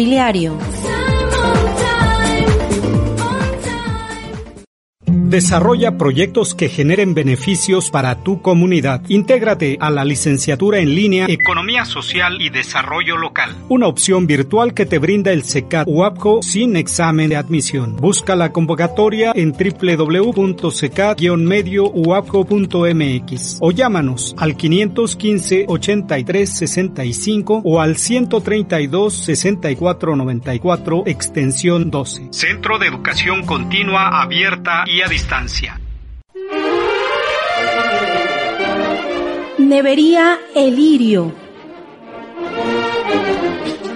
Speaker 10: inmobiliario.
Speaker 14: Desarrolla proyectos que generen beneficios para tu comunidad. Intégrate a la licenciatura en línea Economía Social y Desarrollo Local, una opción virtual que te brinda el SECAT UAPCO sin examen de admisión. Busca la convocatoria en www.secat-mediouapco.mx o llámanos al 515 83 65 o al 132 64 94 extensión 12. Centro de Educación Continua Abierta y a distancia.
Speaker 10: Nevería Elirio.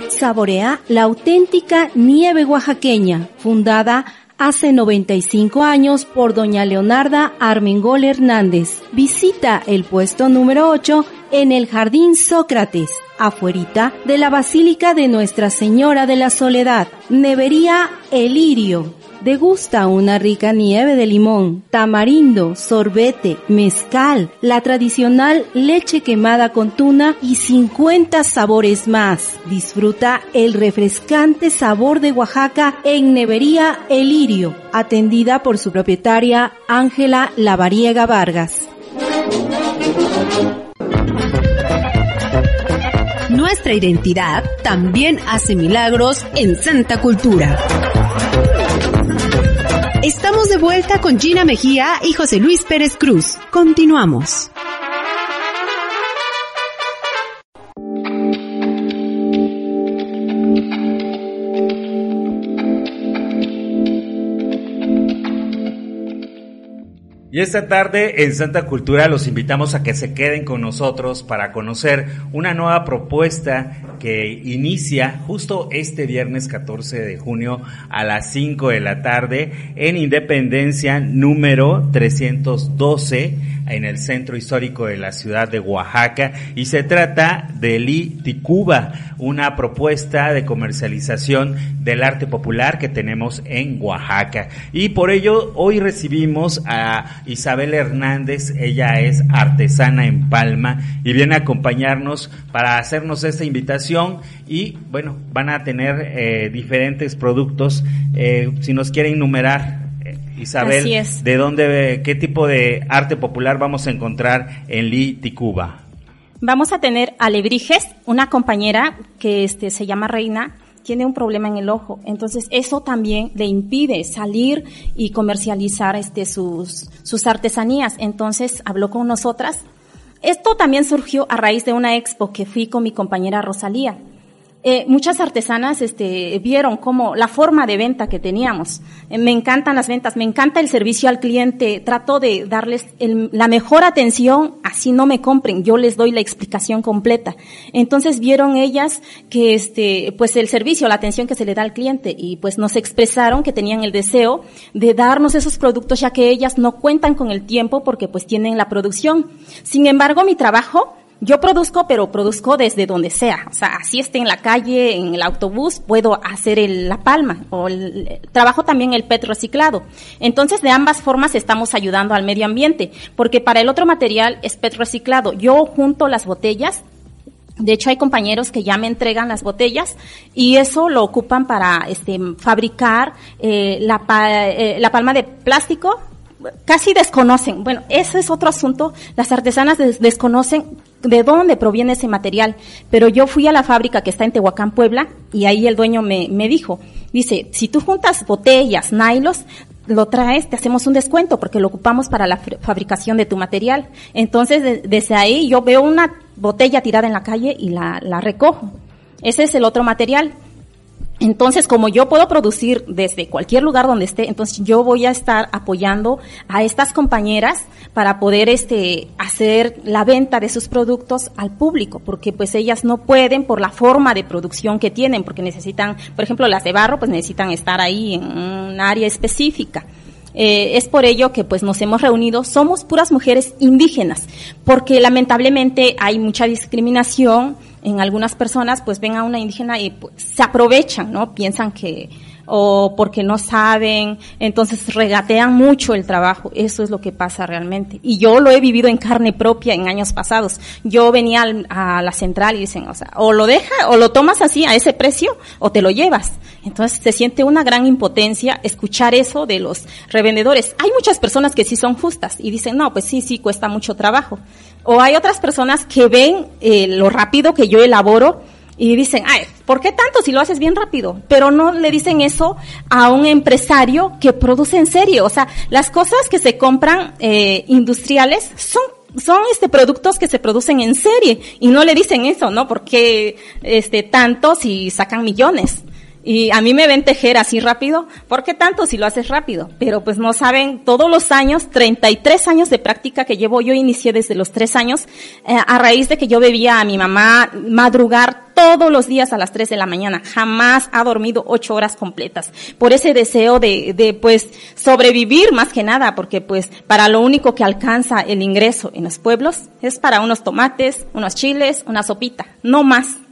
Speaker 10: Saborea la auténtica nieve oaxaqueña, fundada hace 95 años por doña Leonarda Armengol Hernández. Visita el puesto número 8 en el Jardín Sócrates, afuerita de la Basílica de Nuestra Señora de la Soledad. Nevería Elirio. Degusta una rica nieve de limón, tamarindo, sorbete, mezcal, la tradicional leche quemada con tuna y 50 sabores más. Disfruta el refrescante sabor de Oaxaca en Nevería Elirio, atendida por su propietaria Ángela Lavariega Vargas.
Speaker 2: Nuestra identidad también hace milagros en Santa Cultura. Estamos de vuelta con Gina Mejía y José Luis Pérez Cruz. Continuamos.
Speaker 3: Y esta tarde en Santa Cultura los invitamos a que se queden con nosotros para conocer una nueva propuesta que inicia justo este viernes 14 de junio a las 5 de la tarde en Independencia número 312 en el centro histórico de la ciudad de Oaxaca y se trata de Li una propuesta de comercialización del arte popular que tenemos en Oaxaca. Y por ello hoy recibimos a Isabel Hernández, ella es artesana en Palma y viene a acompañarnos para hacernos esta invitación y bueno, van a tener eh, diferentes productos. Eh, si nos quieren enumerar,
Speaker 12: Así es.
Speaker 3: ¿de dónde, qué tipo de arte popular vamos a encontrar en Li Ticuba?
Speaker 12: Vamos a tener alebrijes, una compañera que este, se llama Reina, tiene un problema en el ojo. Entonces, eso también le impide salir y comercializar este, sus, sus artesanías. Entonces, habló con nosotras. Esto también surgió a raíz de una expo que fui con mi compañera Rosalía. Eh, muchas artesanas este, vieron como la forma de venta que teníamos. Eh, me encantan las ventas, me encanta el servicio al cliente, trato de darles la mejor atención, así no me compren, yo les doy la explicación completa. Entonces vieron ellas que este, pues el servicio, la atención que se le da al cliente y pues nos expresaron que tenían el deseo de darnos esos productos ya que ellas no cuentan con el tiempo porque pues tienen la producción. Sin embargo, mi trabajo yo produzco, pero produzco desde donde sea. O sea, así esté en la calle, en el autobús, puedo hacer el- la palma. O el- trabajo también el PET reciclado. Entonces, de ambas formas estamos ayudando al medio ambiente. Porque para el otro material es PET reciclado. Yo junto las botellas de hecho, hay compañeros que ya me entregan las botellas y eso lo ocupan para este, fabricar eh, la, pa- eh, la palma de plástico. Casi desconocen. Bueno, ese es otro asunto. Las artesanas des- desconocen de dónde proviene ese material. Pero yo fui a la fábrica que está en Tehuacán, Puebla, y ahí el dueño me, me dijo, dice, si tú juntas botellas, nailos, lo traes, te hacemos un descuento porque lo ocupamos para la fabricación de tu material. Entonces, de- desde ahí yo veo una botella tirada en la calle y la, la recojo. Ese es el otro material. Entonces, como yo puedo producir desde cualquier lugar donde esté, entonces yo voy a estar apoyando a estas compañeras para poder este hacer la venta de sus productos al público, porque pues ellas no pueden por la forma de producción que tienen, porque necesitan, por ejemplo, las de barro, pues necesitan estar ahí en un área específica. Eh, es por ello que pues nos hemos reunido, somos puras mujeres indígenas, porque lamentablemente hay mucha discriminación en algunas personas, pues ven a una indígena y pues, se aprovechan, ¿no? Piensan que o porque no saben, entonces regatean mucho el trabajo, eso es lo que pasa realmente. Y yo lo he vivido en carne propia en años pasados. Yo venía al- a la central y dicen, o sea, o lo deja, o lo tomas así a ese precio, o te lo llevas. Entonces se siente una gran impotencia escuchar eso de los revendedores. Hay muchas personas que sí son justas y dicen, no, pues sí, sí, cuesta mucho trabajo. O hay otras personas que ven eh, lo rápido que yo elaboro y dicen, ay, ¿por qué tanto si lo haces bien rápido? Pero no le dicen eso a un empresario que produce en serie. O sea, las cosas que se compran eh, industriales son son este productos que se producen en serie y no le dicen eso, ¿no? Porque este tanto si sacan millones. Y a mí me ven tejer así rápido, ¿por qué tanto si lo haces rápido? Pero pues no saben, todos los años, 33 años de práctica que llevo, yo inicié desde los 3 años, eh, a raíz de que yo veía a mi mamá madrugar todos los días a las 3 de la mañana, jamás ha dormido 8 horas completas, por ese deseo de, de pues sobrevivir más que nada, porque pues para lo único que alcanza el ingreso en los pueblos es para unos tomates, unos chiles, una sopita, no más.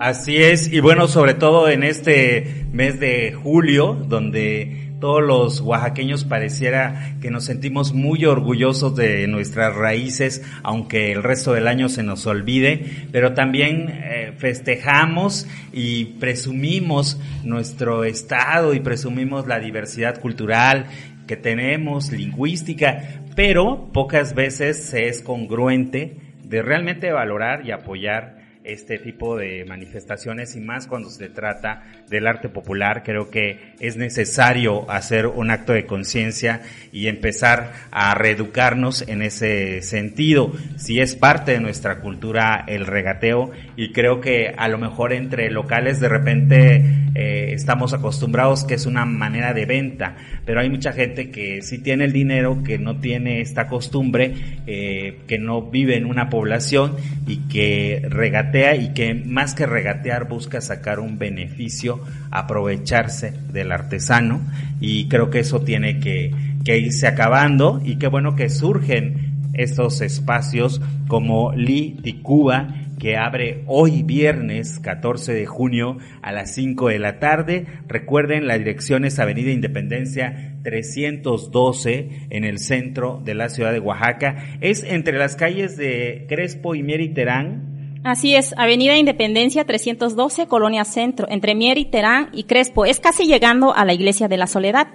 Speaker 3: Así es, y bueno, sobre todo en este mes de julio, donde todos los oaxaqueños pareciera que nos sentimos muy orgullosos de nuestras raíces, aunque el resto del año se nos olvide, pero también eh, festejamos y presumimos nuestro estado y presumimos la diversidad cultural que tenemos, lingüística, pero pocas veces se es congruente de realmente valorar y apoyar este tipo de manifestaciones y más cuando se trata del arte popular. Creo que es necesario hacer un acto de conciencia y empezar a reeducarnos en ese sentido. Si es parte de nuestra cultura el regateo y creo que a lo mejor entre locales de repente eh, estamos acostumbrados que es una manera de venta, pero hay mucha gente que sí tiene el dinero, que no tiene esta costumbre, eh, que no vive en una población y que regatea y que más que regatear busca sacar un beneficio, aprovecharse del artesano y creo que eso tiene que, irse acabando y qué bueno que surgen estos espacios como Li Ticuba que abre hoy viernes 14 de junio a las 5 de la tarde. Recuerden, la dirección es Avenida Independencia 312 en el centro de la ciudad de Oaxaca. Es entre las calles de Crespo y Mier y Terán,
Speaker 12: Así es, Avenida Independencia 312, Colonia Centro, entre Mier y Terán y Crespo. Es casi llegando a la Iglesia de la Soledad.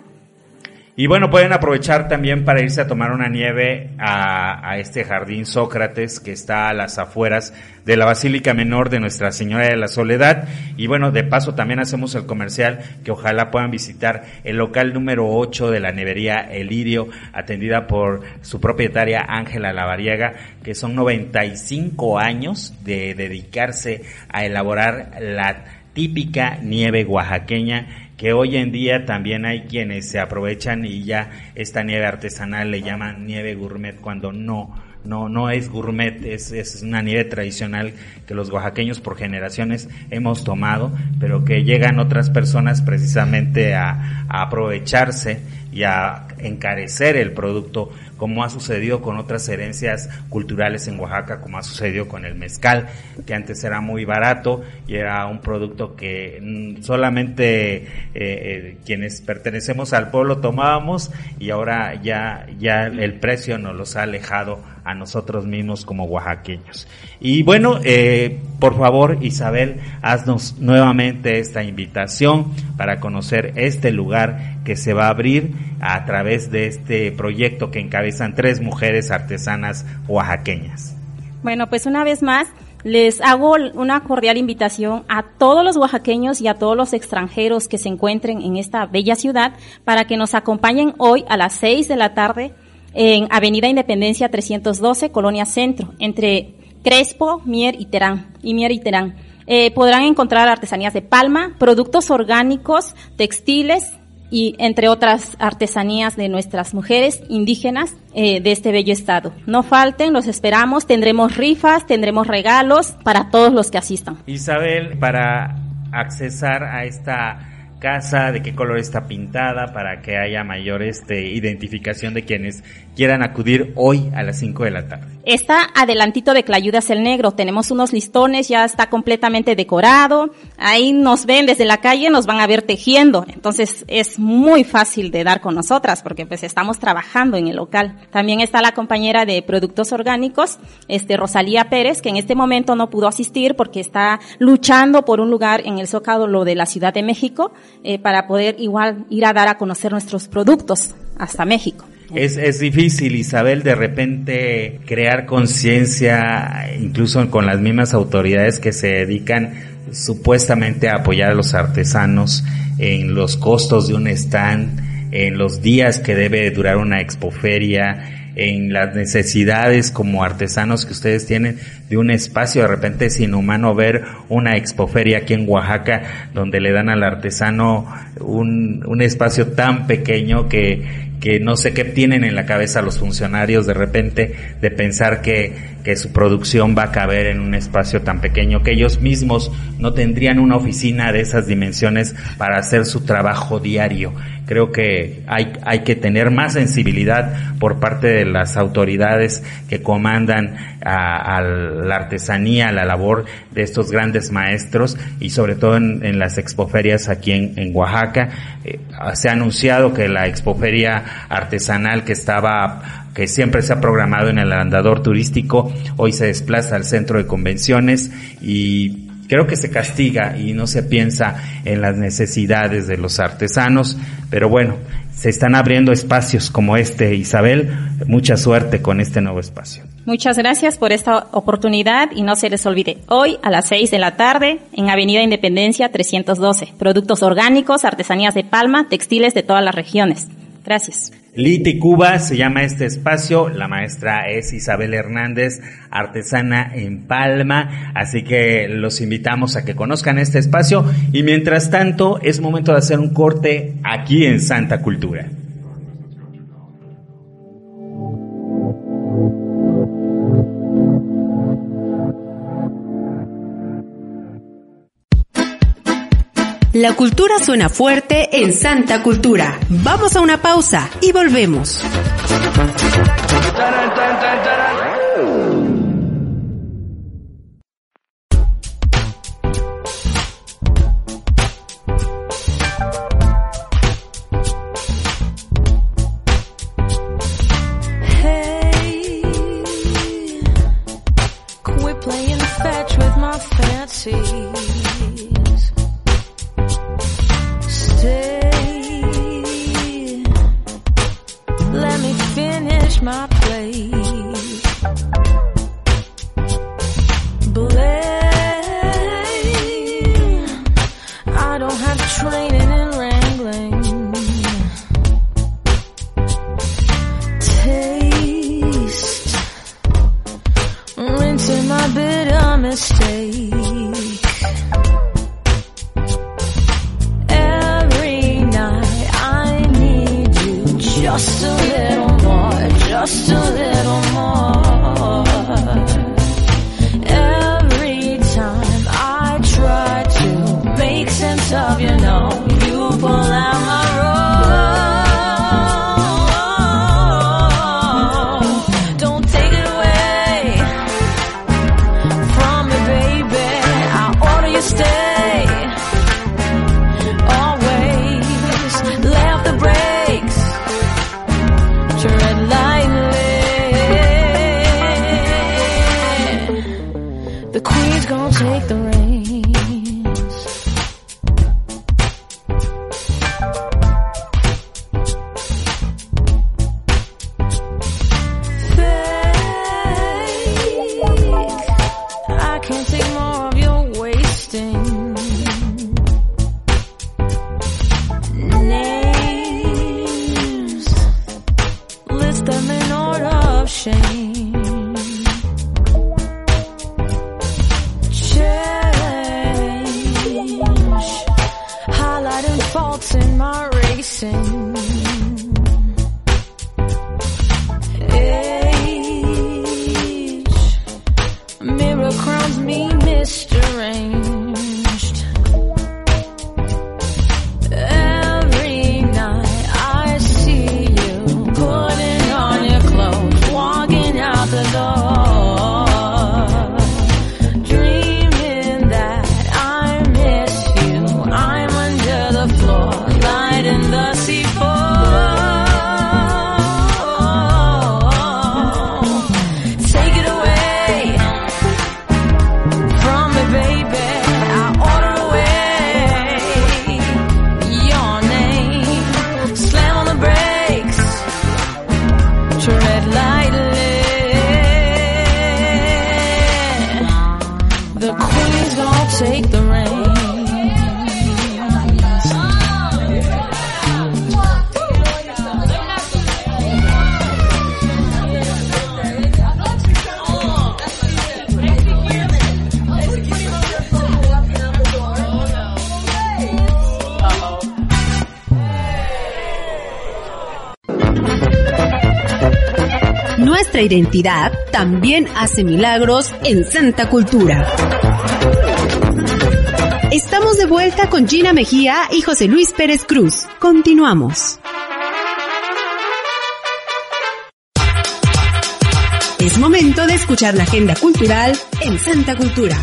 Speaker 3: Y bueno, pueden aprovechar también para irse a tomar una nieve a, este jardín Sócrates que está a las afueras de la Basílica Menor de Nuestra Señora de la Soledad. Y bueno, de paso también hacemos el comercial que ojalá puedan visitar el local número 8 de la nevería Elirio, atendida por su propietaria Ángela Lavariega, que son 95 años de dedicarse a elaborar la típica nieve oaxaqueña que hoy en día también hay quienes se aprovechan y ya esta nieve artesanal le llaman nieve gourmet cuando no, no, no es gourmet, es, es una nieve tradicional que los oaxaqueños por generaciones hemos tomado, pero que llegan otras personas precisamente a, a aprovecharse y a encarecer el producto como ha sucedido con otras herencias culturales en Oaxaca, como ha sucedido con el mezcal, que antes era muy barato y era un producto que mm, solamente eh, eh, quienes pertenecemos al pueblo tomábamos y ahora ya, ya el precio nos los ha alejado a nosotros mismos como oaxaqueños. Y bueno, eh, por favor Isabel, haznos nuevamente esta invitación para conocer este lugar que se va a abrir a través de este proyecto que encabezan tres mujeres artesanas oaxaqueñas.
Speaker 12: Bueno, pues una vez más, les hago una cordial invitación a todos los oaxaqueños y a todos los extranjeros que se encuentren en esta bella ciudad para que nos acompañen hoy a las seis de la tarde en Avenida Independencia 312, Colonia Centro, entre Crespo, Mier y Terán. Y Mier y Terán. Eh, podrán encontrar artesanías de palma, productos orgánicos, textiles y entre otras artesanías de nuestras mujeres indígenas eh, de este bello estado. No falten, los esperamos, tendremos rifas, tendremos regalos para todos los que asistan.
Speaker 3: Isabel, para accesar a esta casa, de qué color está pintada, para que haya mayor este, identificación de quienes quieran acudir hoy a las 5 de la tarde.
Speaker 12: Está adelantito de Clayudas el Negro, tenemos unos listones, ya está completamente decorado, ahí nos ven desde la calle, nos van a ver tejiendo, entonces es muy fácil de dar con nosotras porque pues estamos trabajando en el local. También está la compañera de productos orgánicos, este Rosalía Pérez, que en este momento no pudo asistir porque está luchando por un lugar en el Zócalo de la Ciudad de México eh, para poder igual ir a dar a conocer nuestros productos hasta México.
Speaker 3: Es, es difícil, Isabel, de repente crear conciencia, incluso con las mismas autoridades que se dedican supuestamente a apoyar a los artesanos en los costos de un stand, en los días que debe durar una expoferia, en las necesidades como artesanos que ustedes tienen de un espacio. De repente es inhumano ver una expoferia aquí en Oaxaca donde le dan al artesano un, un espacio tan pequeño que, que no sé qué tienen en la cabeza los funcionarios de repente de pensar que, que su producción va a caber en un espacio tan pequeño que ellos mismos no tendrían una oficina de esas dimensiones para hacer su trabajo diario. Creo que hay, hay que tener más sensibilidad por parte de las autoridades que comandan a, a la artesanía, a la labor de estos grandes maestros y sobre todo en, las expoferias aquí en, en Oaxaca. Eh, se ha anunciado que la expoferia artesanal que estaba que siempre se ha programado en el andador turístico, hoy se desplaza al centro de convenciones y creo que se castiga y no se piensa en las necesidades de los artesanos, pero bueno, se están abriendo espacios como este, Isabel, mucha suerte con este nuevo espacio.
Speaker 12: Muchas gracias por esta oportunidad y no se les olvide, hoy a las 6 de la tarde en Avenida Independencia 312, productos orgánicos, artesanías de palma, textiles de todas las regiones. Gracias.
Speaker 3: Liti Cuba se llama este espacio. La maestra es Isabel Hernández, artesana en Palma. Así que los invitamos a que conozcan este espacio. Y mientras tanto, es momento de hacer un corte aquí en Santa Cultura.
Speaker 11: La cultura suena fuerte en Santa Cultura. Vamos a una pausa y volvemos.
Speaker 2: Identidad también hace milagros en Santa Cultura. Estamos de vuelta con Gina Mejía y José Luis Pérez Cruz. Continuamos. Es momento de escuchar la agenda cultural en Santa Cultura.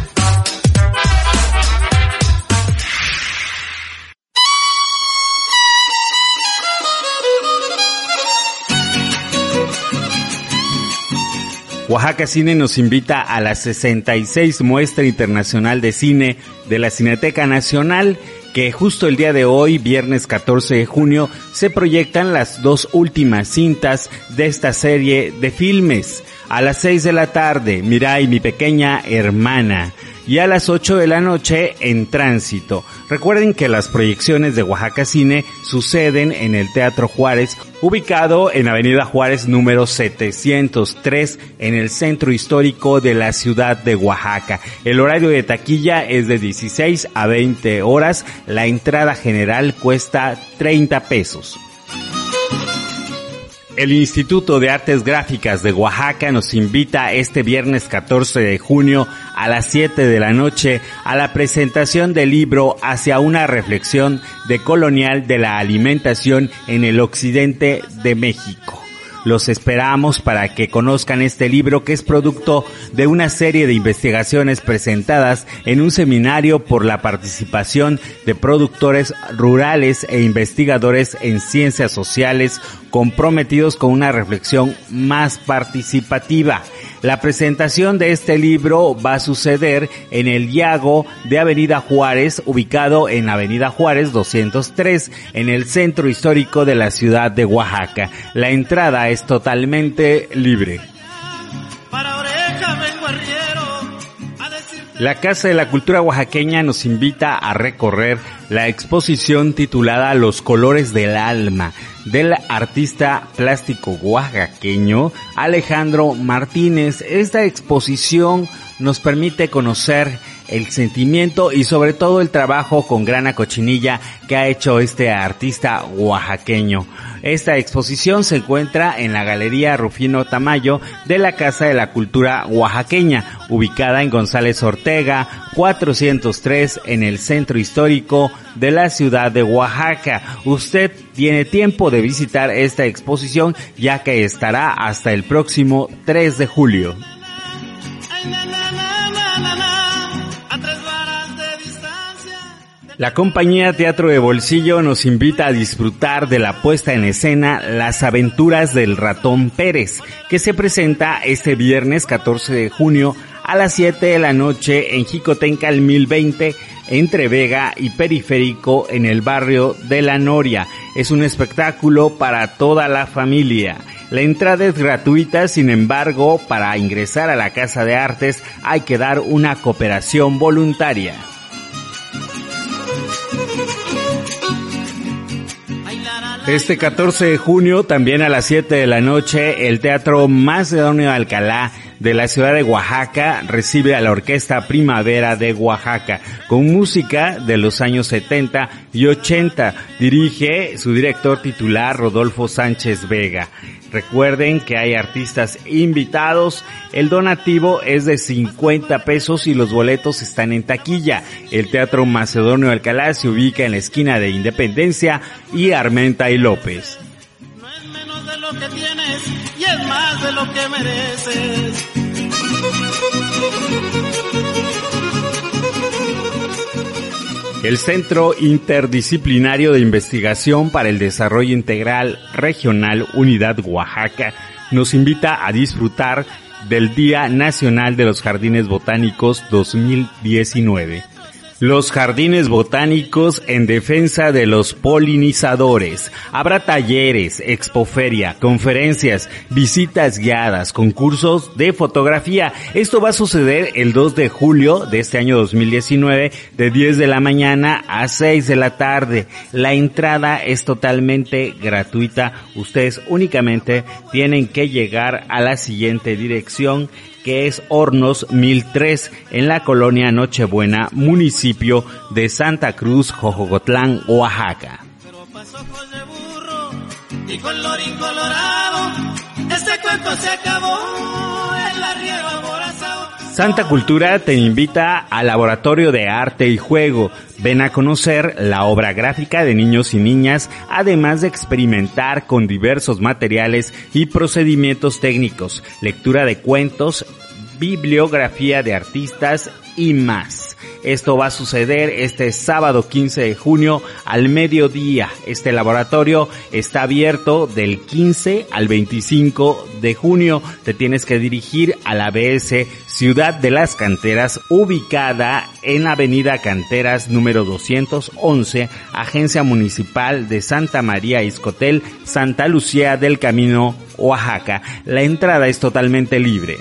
Speaker 3: Oaxaca Cine nos invita a la 66 Muestra Internacional de Cine de la Cineteca Nacional, que justo el día de hoy, viernes 14 de junio, se proyectan las dos últimas cintas de esta serie de filmes. A las 6 de la tarde, Mirai, mi pequeña hermana. Y a las 8 de la noche en tránsito. Recuerden que las proyecciones de Oaxaca Cine suceden en el Teatro Juárez, ubicado en Avenida Juárez número 703 en el centro histórico de la ciudad de Oaxaca. El horario de taquilla es de 16 a 20 horas. La entrada general cuesta 30 pesos. El Instituto de Artes Gráficas de Oaxaca nos invita este viernes 14 de junio a las 7 de la noche a la presentación del libro Hacia una reflexión de colonial de la alimentación en el occidente de México. Los esperamos para que conozcan este libro que es producto de una serie de investigaciones presentadas en un seminario por la participación de productores rurales e investigadores en ciencias sociales comprometidos con una reflexión más participativa. La presentación de este libro va a suceder en el Yago de Avenida Juárez, ubicado en Avenida Juárez 203, en el centro histórico de la ciudad de Oaxaca. La entrada es totalmente libre. La Casa de la Cultura Oaxaqueña nos invita a recorrer la exposición titulada Los colores del alma del artista plástico oaxaqueño Alejandro Martínez. Esta exposición nos permite conocer el sentimiento y sobre todo el trabajo con grana cochinilla que ha hecho este artista oaxaqueño. Esta exposición se encuentra en la Galería Rufino Tamayo de la Casa de la Cultura Oaxaqueña, ubicada en González Ortega, 403 en el centro histórico de la ciudad de Oaxaca. Usted tiene tiempo de visitar esta exposición ya que estará hasta el próximo 3 de julio. La compañía Teatro de Bolsillo nos invita a disfrutar de la puesta en escena Las aventuras del ratón Pérez, que se presenta este viernes 14 de junio a las 7 de la noche en Jicotenca el 1020 entre Vega y Periférico en el barrio de La Noria. Es un espectáculo para toda la familia. La entrada es gratuita, sin embargo, para ingresar a la Casa de Artes hay que dar una cooperación voluntaria. Este 14 de junio, también a las 7 de la noche, el Teatro Macedonio de Alcalá de la ciudad de Oaxaca recibe a la Orquesta Primavera de Oaxaca con música de los años 70 y 80. Dirige su director titular Rodolfo Sánchez Vega. Recuerden que hay artistas invitados. El donativo es de 50 pesos y los boletos están en taquilla. El Teatro Macedonio Alcalá se ubica en la esquina de Independencia y Armenta y López.
Speaker 15: De lo que mereces.
Speaker 3: El Centro Interdisciplinario de Investigación para el Desarrollo Integral Regional Unidad Oaxaca nos invita a disfrutar del Día Nacional de los Jardines Botánicos 2019 los jardines botánicos en defensa de los polinizadores. Habrá talleres, expoferia, conferencias, visitas guiadas, concursos de fotografía. Esto va a suceder el 2 de julio de este año 2019 de 10 de la mañana a 6 de la tarde. La entrada es totalmente gratuita. Ustedes únicamente tienen que llegar a la siguiente dirección que es Hornos 1003 en la colonia Nochebuena, municipio de Santa Cruz, Jojogotlán, Oaxaca.
Speaker 15: Y colorín colorado, este cuento se acabó, el arriero.
Speaker 3: Santa Cultura te invita al Laboratorio de Arte y Juego. Ven a conocer la obra gráfica de niños y niñas, además de experimentar con diversos materiales y procedimientos técnicos, lectura de cuentos, bibliografía de artistas y más. Esto va a suceder este sábado 15 de junio al mediodía. Este laboratorio está abierto del 15 al 25 de junio. Te tienes que dirigir a la BS Ciudad de las Canteras, ubicada en Avenida Canteras número 211, Agencia Municipal de Santa María Iscotel, Santa Lucía del Camino, Oaxaca. La entrada es totalmente libre.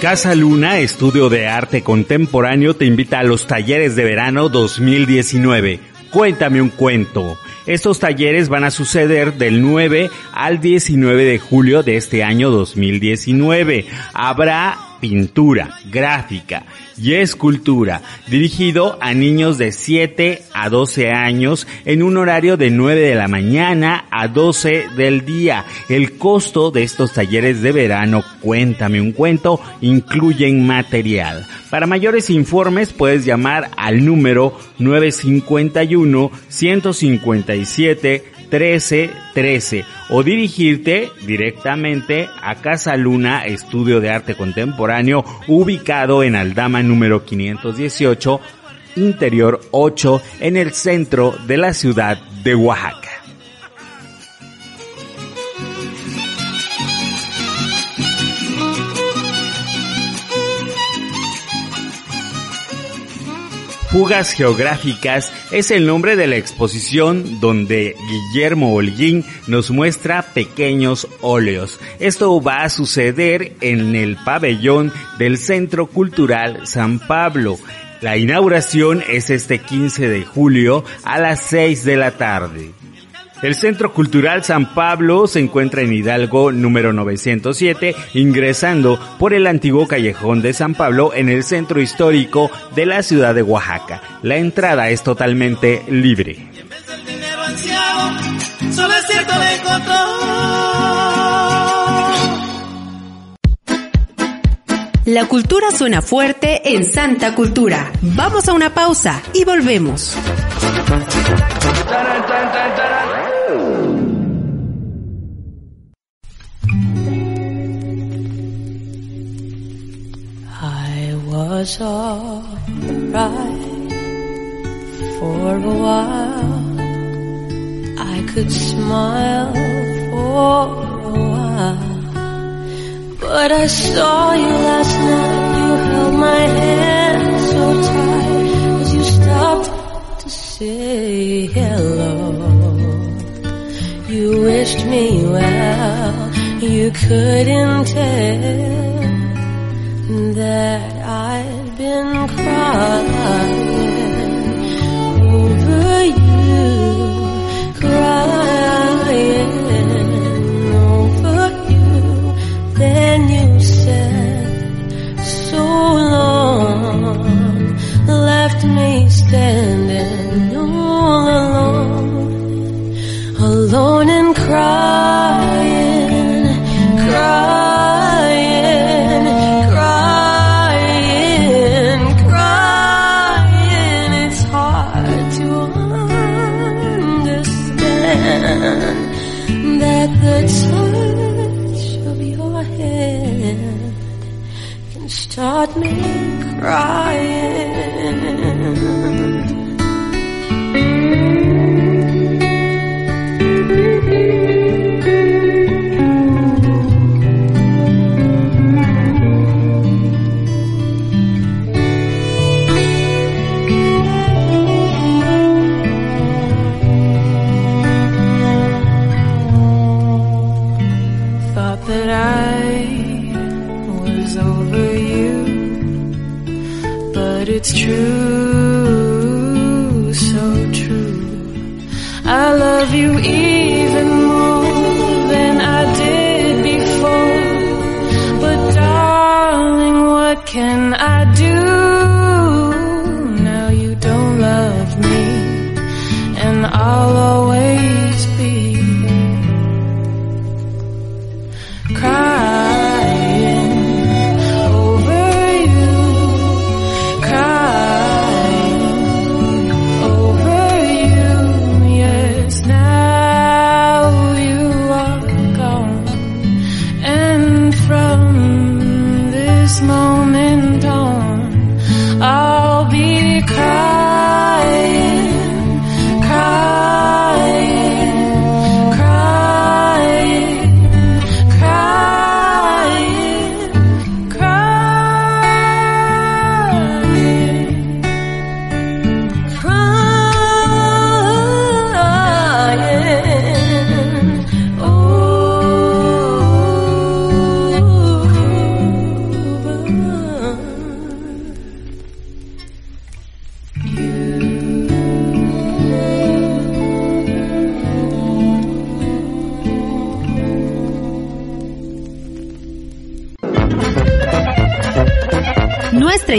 Speaker 3: Casa Luna, estudio de arte contemporáneo, te invita a los talleres de verano 2019. Cuéntame un cuento. Estos talleres van a suceder del 9 al 19 de julio de este año 2019. Habrá pintura, gráfica y escultura, dirigido a niños de 7 a 12 años en un horario de 9 de la mañana a 12 del día. El costo de estos talleres de verano, cuéntame un cuento, incluyen material. Para mayores informes puedes llamar al número 951 157 1313 o dirigirte directamente a Casa Luna Estudio de Arte Contemporáneo ubicado en Aldama número 518 Interior 8 en el centro de la ciudad de Oaxaca. Fugas Geográficas es el nombre de la exposición donde Guillermo Holguín nos muestra pequeños óleos. Esto va a suceder en el pabellón del Centro Cultural San Pablo. La inauguración es este 15 de julio a las 6 de la tarde. El Centro Cultural San Pablo se encuentra en Hidalgo número 907, ingresando por el antiguo callejón de San Pablo en el centro histórico de la ciudad de Oaxaca. La entrada es totalmente libre.
Speaker 2: La cultura suena fuerte en Santa Cultura. Vamos a una pausa y volvemos.
Speaker 11: Was alright for a while. I could smile for a while. But I saw you last night. You held my hand so tight as you stopped to say hello. You wished me well. You couldn't tell that been crying over you, crying over you. Then you said so long, left me standing me Thought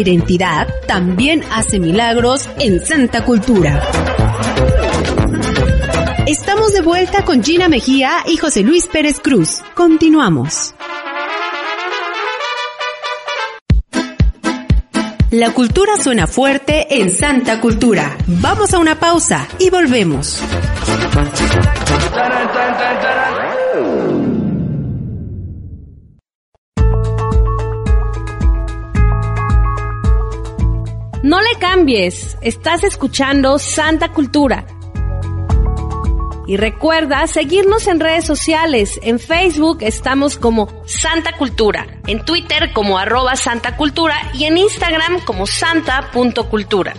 Speaker 2: identidad también hace milagros en Santa Cultura. Estamos de vuelta con Gina Mejía y José Luis Pérez Cruz. Continuamos. La cultura suena fuerte en Santa Cultura. Vamos a una pausa y volvemos.
Speaker 7: Estás escuchando Santa Cultura. Y recuerda seguirnos en redes sociales. En Facebook estamos como Santa Cultura, en Twitter como arroba Santa Cultura y en Instagram como santa.cultura.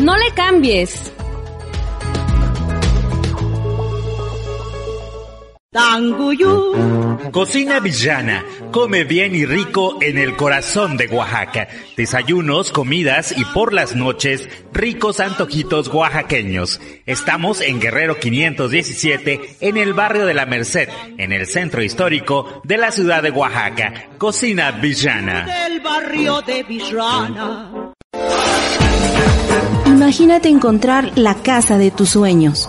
Speaker 7: No le cambies.
Speaker 8: Tanguyú.
Speaker 3: Cocina Villana. Come bien y rico en el corazón de Oaxaca. Desayunos, comidas y por las noches, ricos antojitos oaxaqueños. Estamos en Guerrero 517, en el barrio de la Merced, en el centro histórico de la ciudad de Oaxaca. Cocina Villana.
Speaker 8: Del barrio de Villana.
Speaker 10: Imagínate encontrar la casa de tus sueños.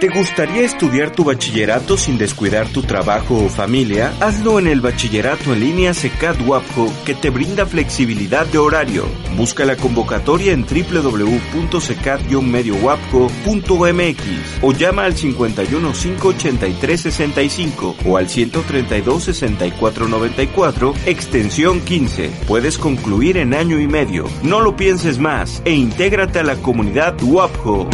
Speaker 9: ¿Te gustaría estudiar tu bachillerato sin descuidar tu trabajo o familia? Hazlo en el bachillerato en línea SECAD WAPCO que te brinda flexibilidad de horario. Busca la convocatoria en www.secad-mediowapco.mx o llama al 51 583 65 o al 132 64 94 extensión 15. Puedes concluir en año y medio. No lo pienses más e intégrate a la comunidad WAPCO.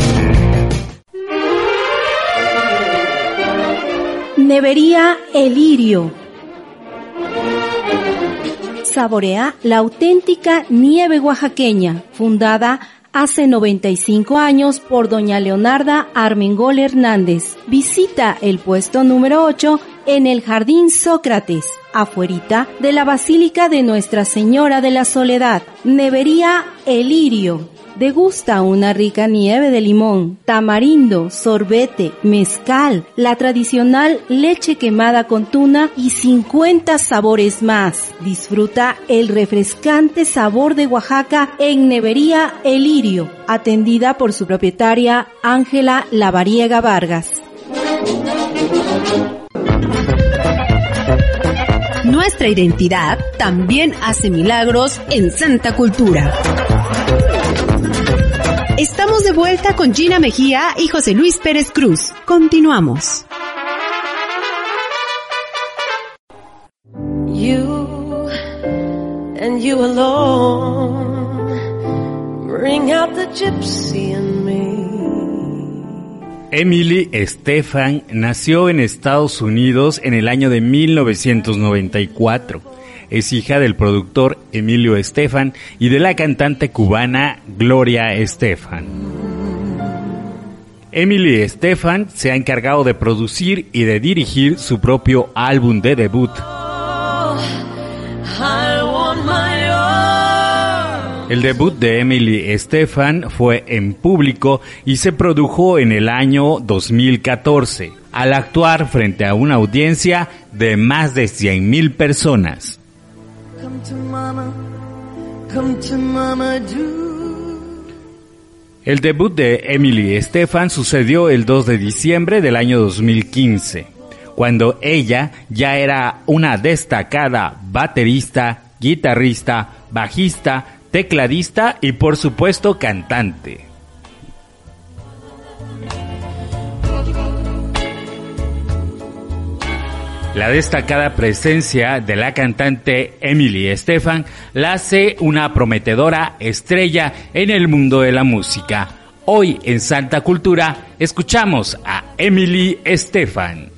Speaker 10: Nevería Elirio. Saborea la auténtica nieve oaxaqueña, fundada hace 95 años por doña Leonarda Armengol Hernández. Visita el puesto número 8 en el Jardín Sócrates, afuerita de la Basílica de Nuestra Señora de la Soledad. Nevería Elirio. Degusta una rica nieve de limón, tamarindo, sorbete, mezcal, la tradicional leche quemada con tuna y 50 sabores más. Disfruta el refrescante sabor de Oaxaca en Nevería Elirio, atendida por su propietaria Ángela Lavariega Vargas.
Speaker 2: Nuestra identidad también hace milagros en Santa Cultura. Estamos de vuelta con Gina Mejía y José Luis Pérez Cruz. Continuamos.
Speaker 11: You and you alone bring out the gypsy in.
Speaker 3: Emily Estefan nació en Estados Unidos en el año de 1994. Es hija del productor Emilio Estefan y de la cantante cubana Gloria Estefan. Emily Estefan se ha encargado de producir y de dirigir su propio álbum de debut. El debut de Emily Estefan fue en público y se produjo en el año 2014, al actuar frente a una audiencia de más de 100.000 personas. El debut de Emily Estefan sucedió el 2 de diciembre del año 2015, cuando ella ya era una destacada baterista, guitarrista, bajista, tecladista y por supuesto cantante. La destacada presencia de la cantante Emily Estefan la hace una prometedora estrella en el mundo de la música. Hoy en Santa Cultura escuchamos a Emily Estefan.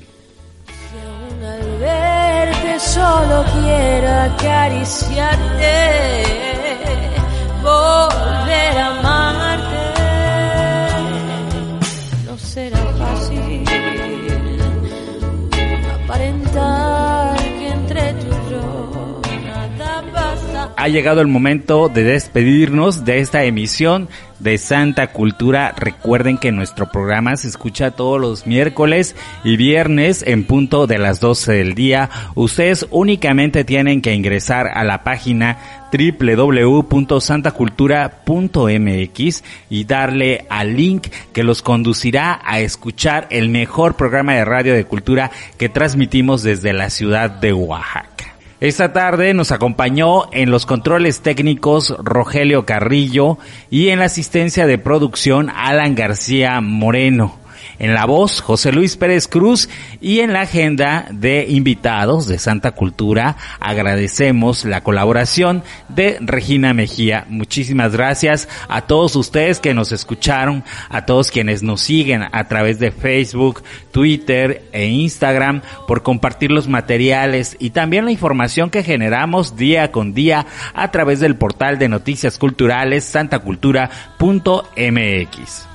Speaker 11: Solo quiero acariciarte, volver a amarte. No será fácil aparentar que entre tú y yo nada pasa.
Speaker 3: ha llegado el momento de despedirnos de esta emisión de Santa Cultura. Recuerden que nuestro programa se escucha todos los miércoles y viernes en punto de las 12 del día. Ustedes únicamente tienen que ingresar a la página www.santacultura.mx y darle al link que los conducirá a escuchar el mejor programa de radio de cultura que transmitimos desde la ciudad de Oaxaca. Esta tarde nos acompañó en los controles técnicos Rogelio Carrillo y en la asistencia de producción Alan García Moreno. En la voz, José Luis Pérez Cruz y en la agenda de invitados de Santa Cultura agradecemos la colaboración de Regina Mejía. Muchísimas gracias a todos ustedes que nos escucharon, a todos quienes nos siguen a través de Facebook, Twitter e Instagram por compartir los materiales y también la información que generamos día con día a través del portal de noticias culturales santacultura.mx.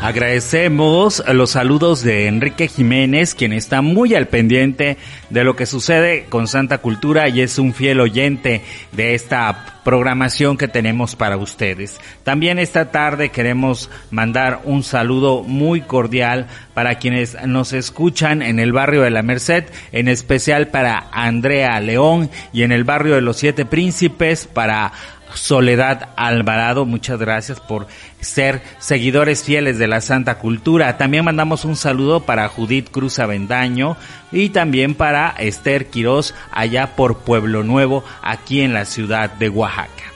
Speaker 3: Agradecemos los saludos de Enrique Jiménez, quien está muy al pendiente de lo que sucede con Santa Cultura y es un fiel oyente de esta programación que tenemos para ustedes. También esta tarde queremos mandar un saludo muy cordial para quienes nos escuchan en el barrio de la Merced, en especial para Andrea León y en el barrio de los Siete Príncipes para Soledad Alvarado, muchas gracias por ser seguidores fieles de la Santa Cultura. También mandamos un saludo para Judith Cruz Avendaño y también para Esther Quirós allá por Pueblo Nuevo, aquí en la ciudad de Oaxaca.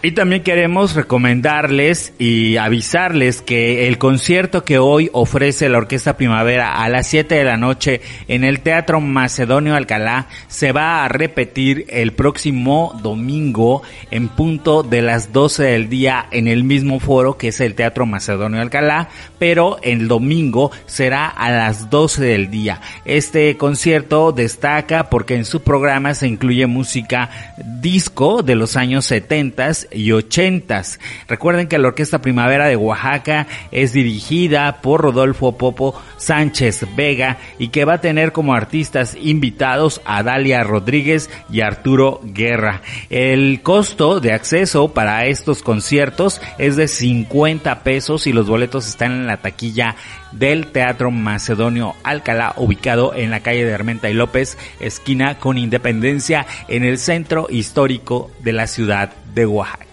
Speaker 3: Y también queremos recomendarles y avisarles que el concierto que hoy ofrece la Orquesta Primavera a las 7 de la noche en el Teatro Macedonio Alcalá se va a repetir el próximo domingo en punto de las 12 del día en el mismo foro que es el Teatro Macedonio Alcalá, pero el domingo será a las 12 del día. Este concierto destaca porque en su programa se incluye música disco de los años 70 y ochentas. Recuerden que la Orquesta Primavera de Oaxaca es dirigida por Rodolfo Popo Sánchez Vega y que va a tener como artistas invitados a Dalia Rodríguez y Arturo Guerra. El costo de acceso para estos conciertos es de 50 pesos y los boletos están en la taquilla del Teatro Macedonio Alcalá, ubicado en la calle de Armenta y López, esquina con Independencia, en el centro histórico de la ciudad de Oaxaca.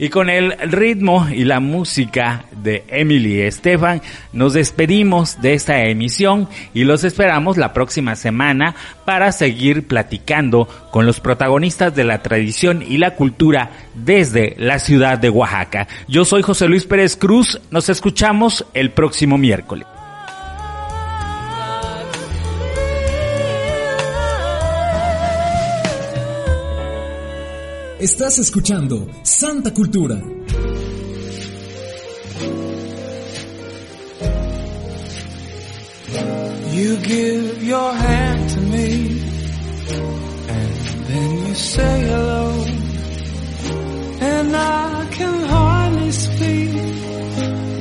Speaker 3: Y con el ritmo y la música de Emily Estefan, nos despedimos de esta emisión y los esperamos la próxima semana para seguir platicando con los protagonistas de la tradición y la cultura desde la ciudad de Oaxaca. Yo soy José Luis Pérez Cruz, nos escuchamos el próximo miércoles.
Speaker 1: Estás escuchando Santa Cultura.
Speaker 16: You give your hand to me, and then you say hello, and I can hardly speak.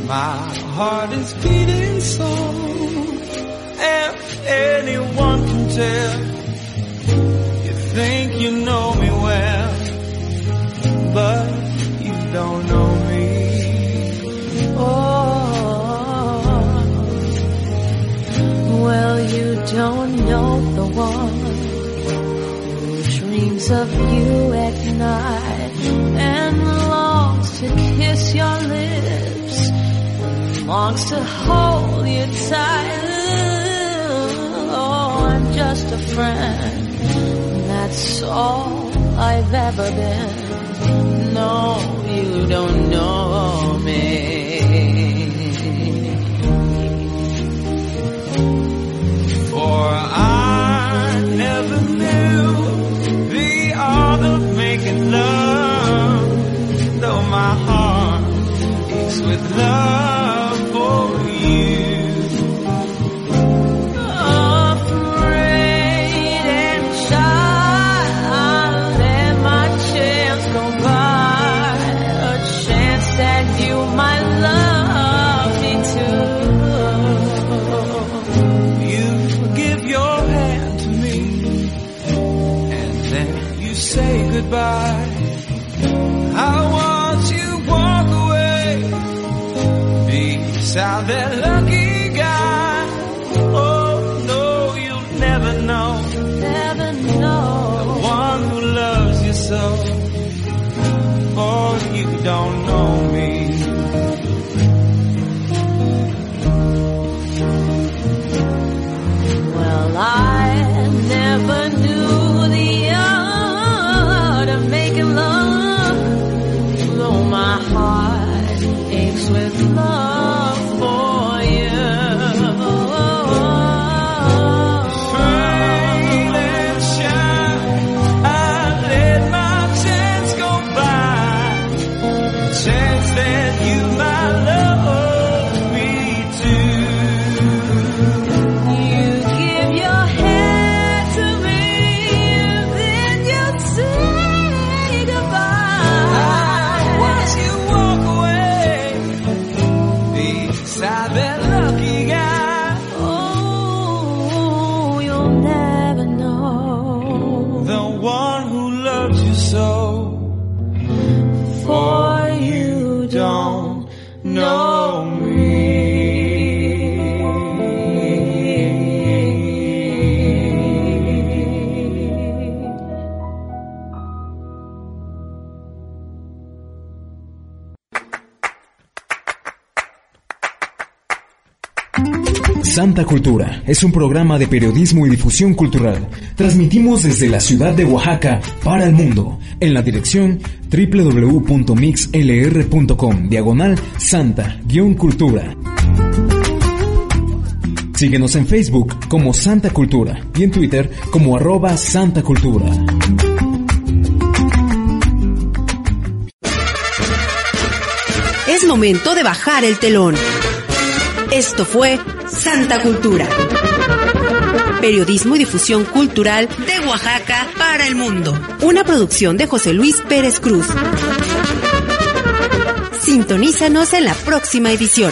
Speaker 16: My heart is beating so. If anyone can tell, you think you know me but you don't know me.
Speaker 11: Oh, well, you don't know the one who dreams of you at night and longs to kiss your lips, longs to hold you tight. Oh, I'm just a friend. That's all I've ever been. No, you don't know me.
Speaker 16: For I never knew the art of making love, though my heart aches with love for you. salvation.
Speaker 1: Santa Cultura es un programa de periodismo y difusión cultural. Transmitimos desde la ciudad de Oaxaca para el mundo en la dirección www.mixlr.com diagonal santa-cultura. Síguenos en Facebook como Santa Cultura y en Twitter como arroba Santa Cultura.
Speaker 2: Es momento de bajar el telón. Esto fue Santa Cultura. Periodismo y difusión cultural de Oaxaca para el mundo. Una producción de José Luis Pérez Cruz. Sintonízanos en la próxima edición.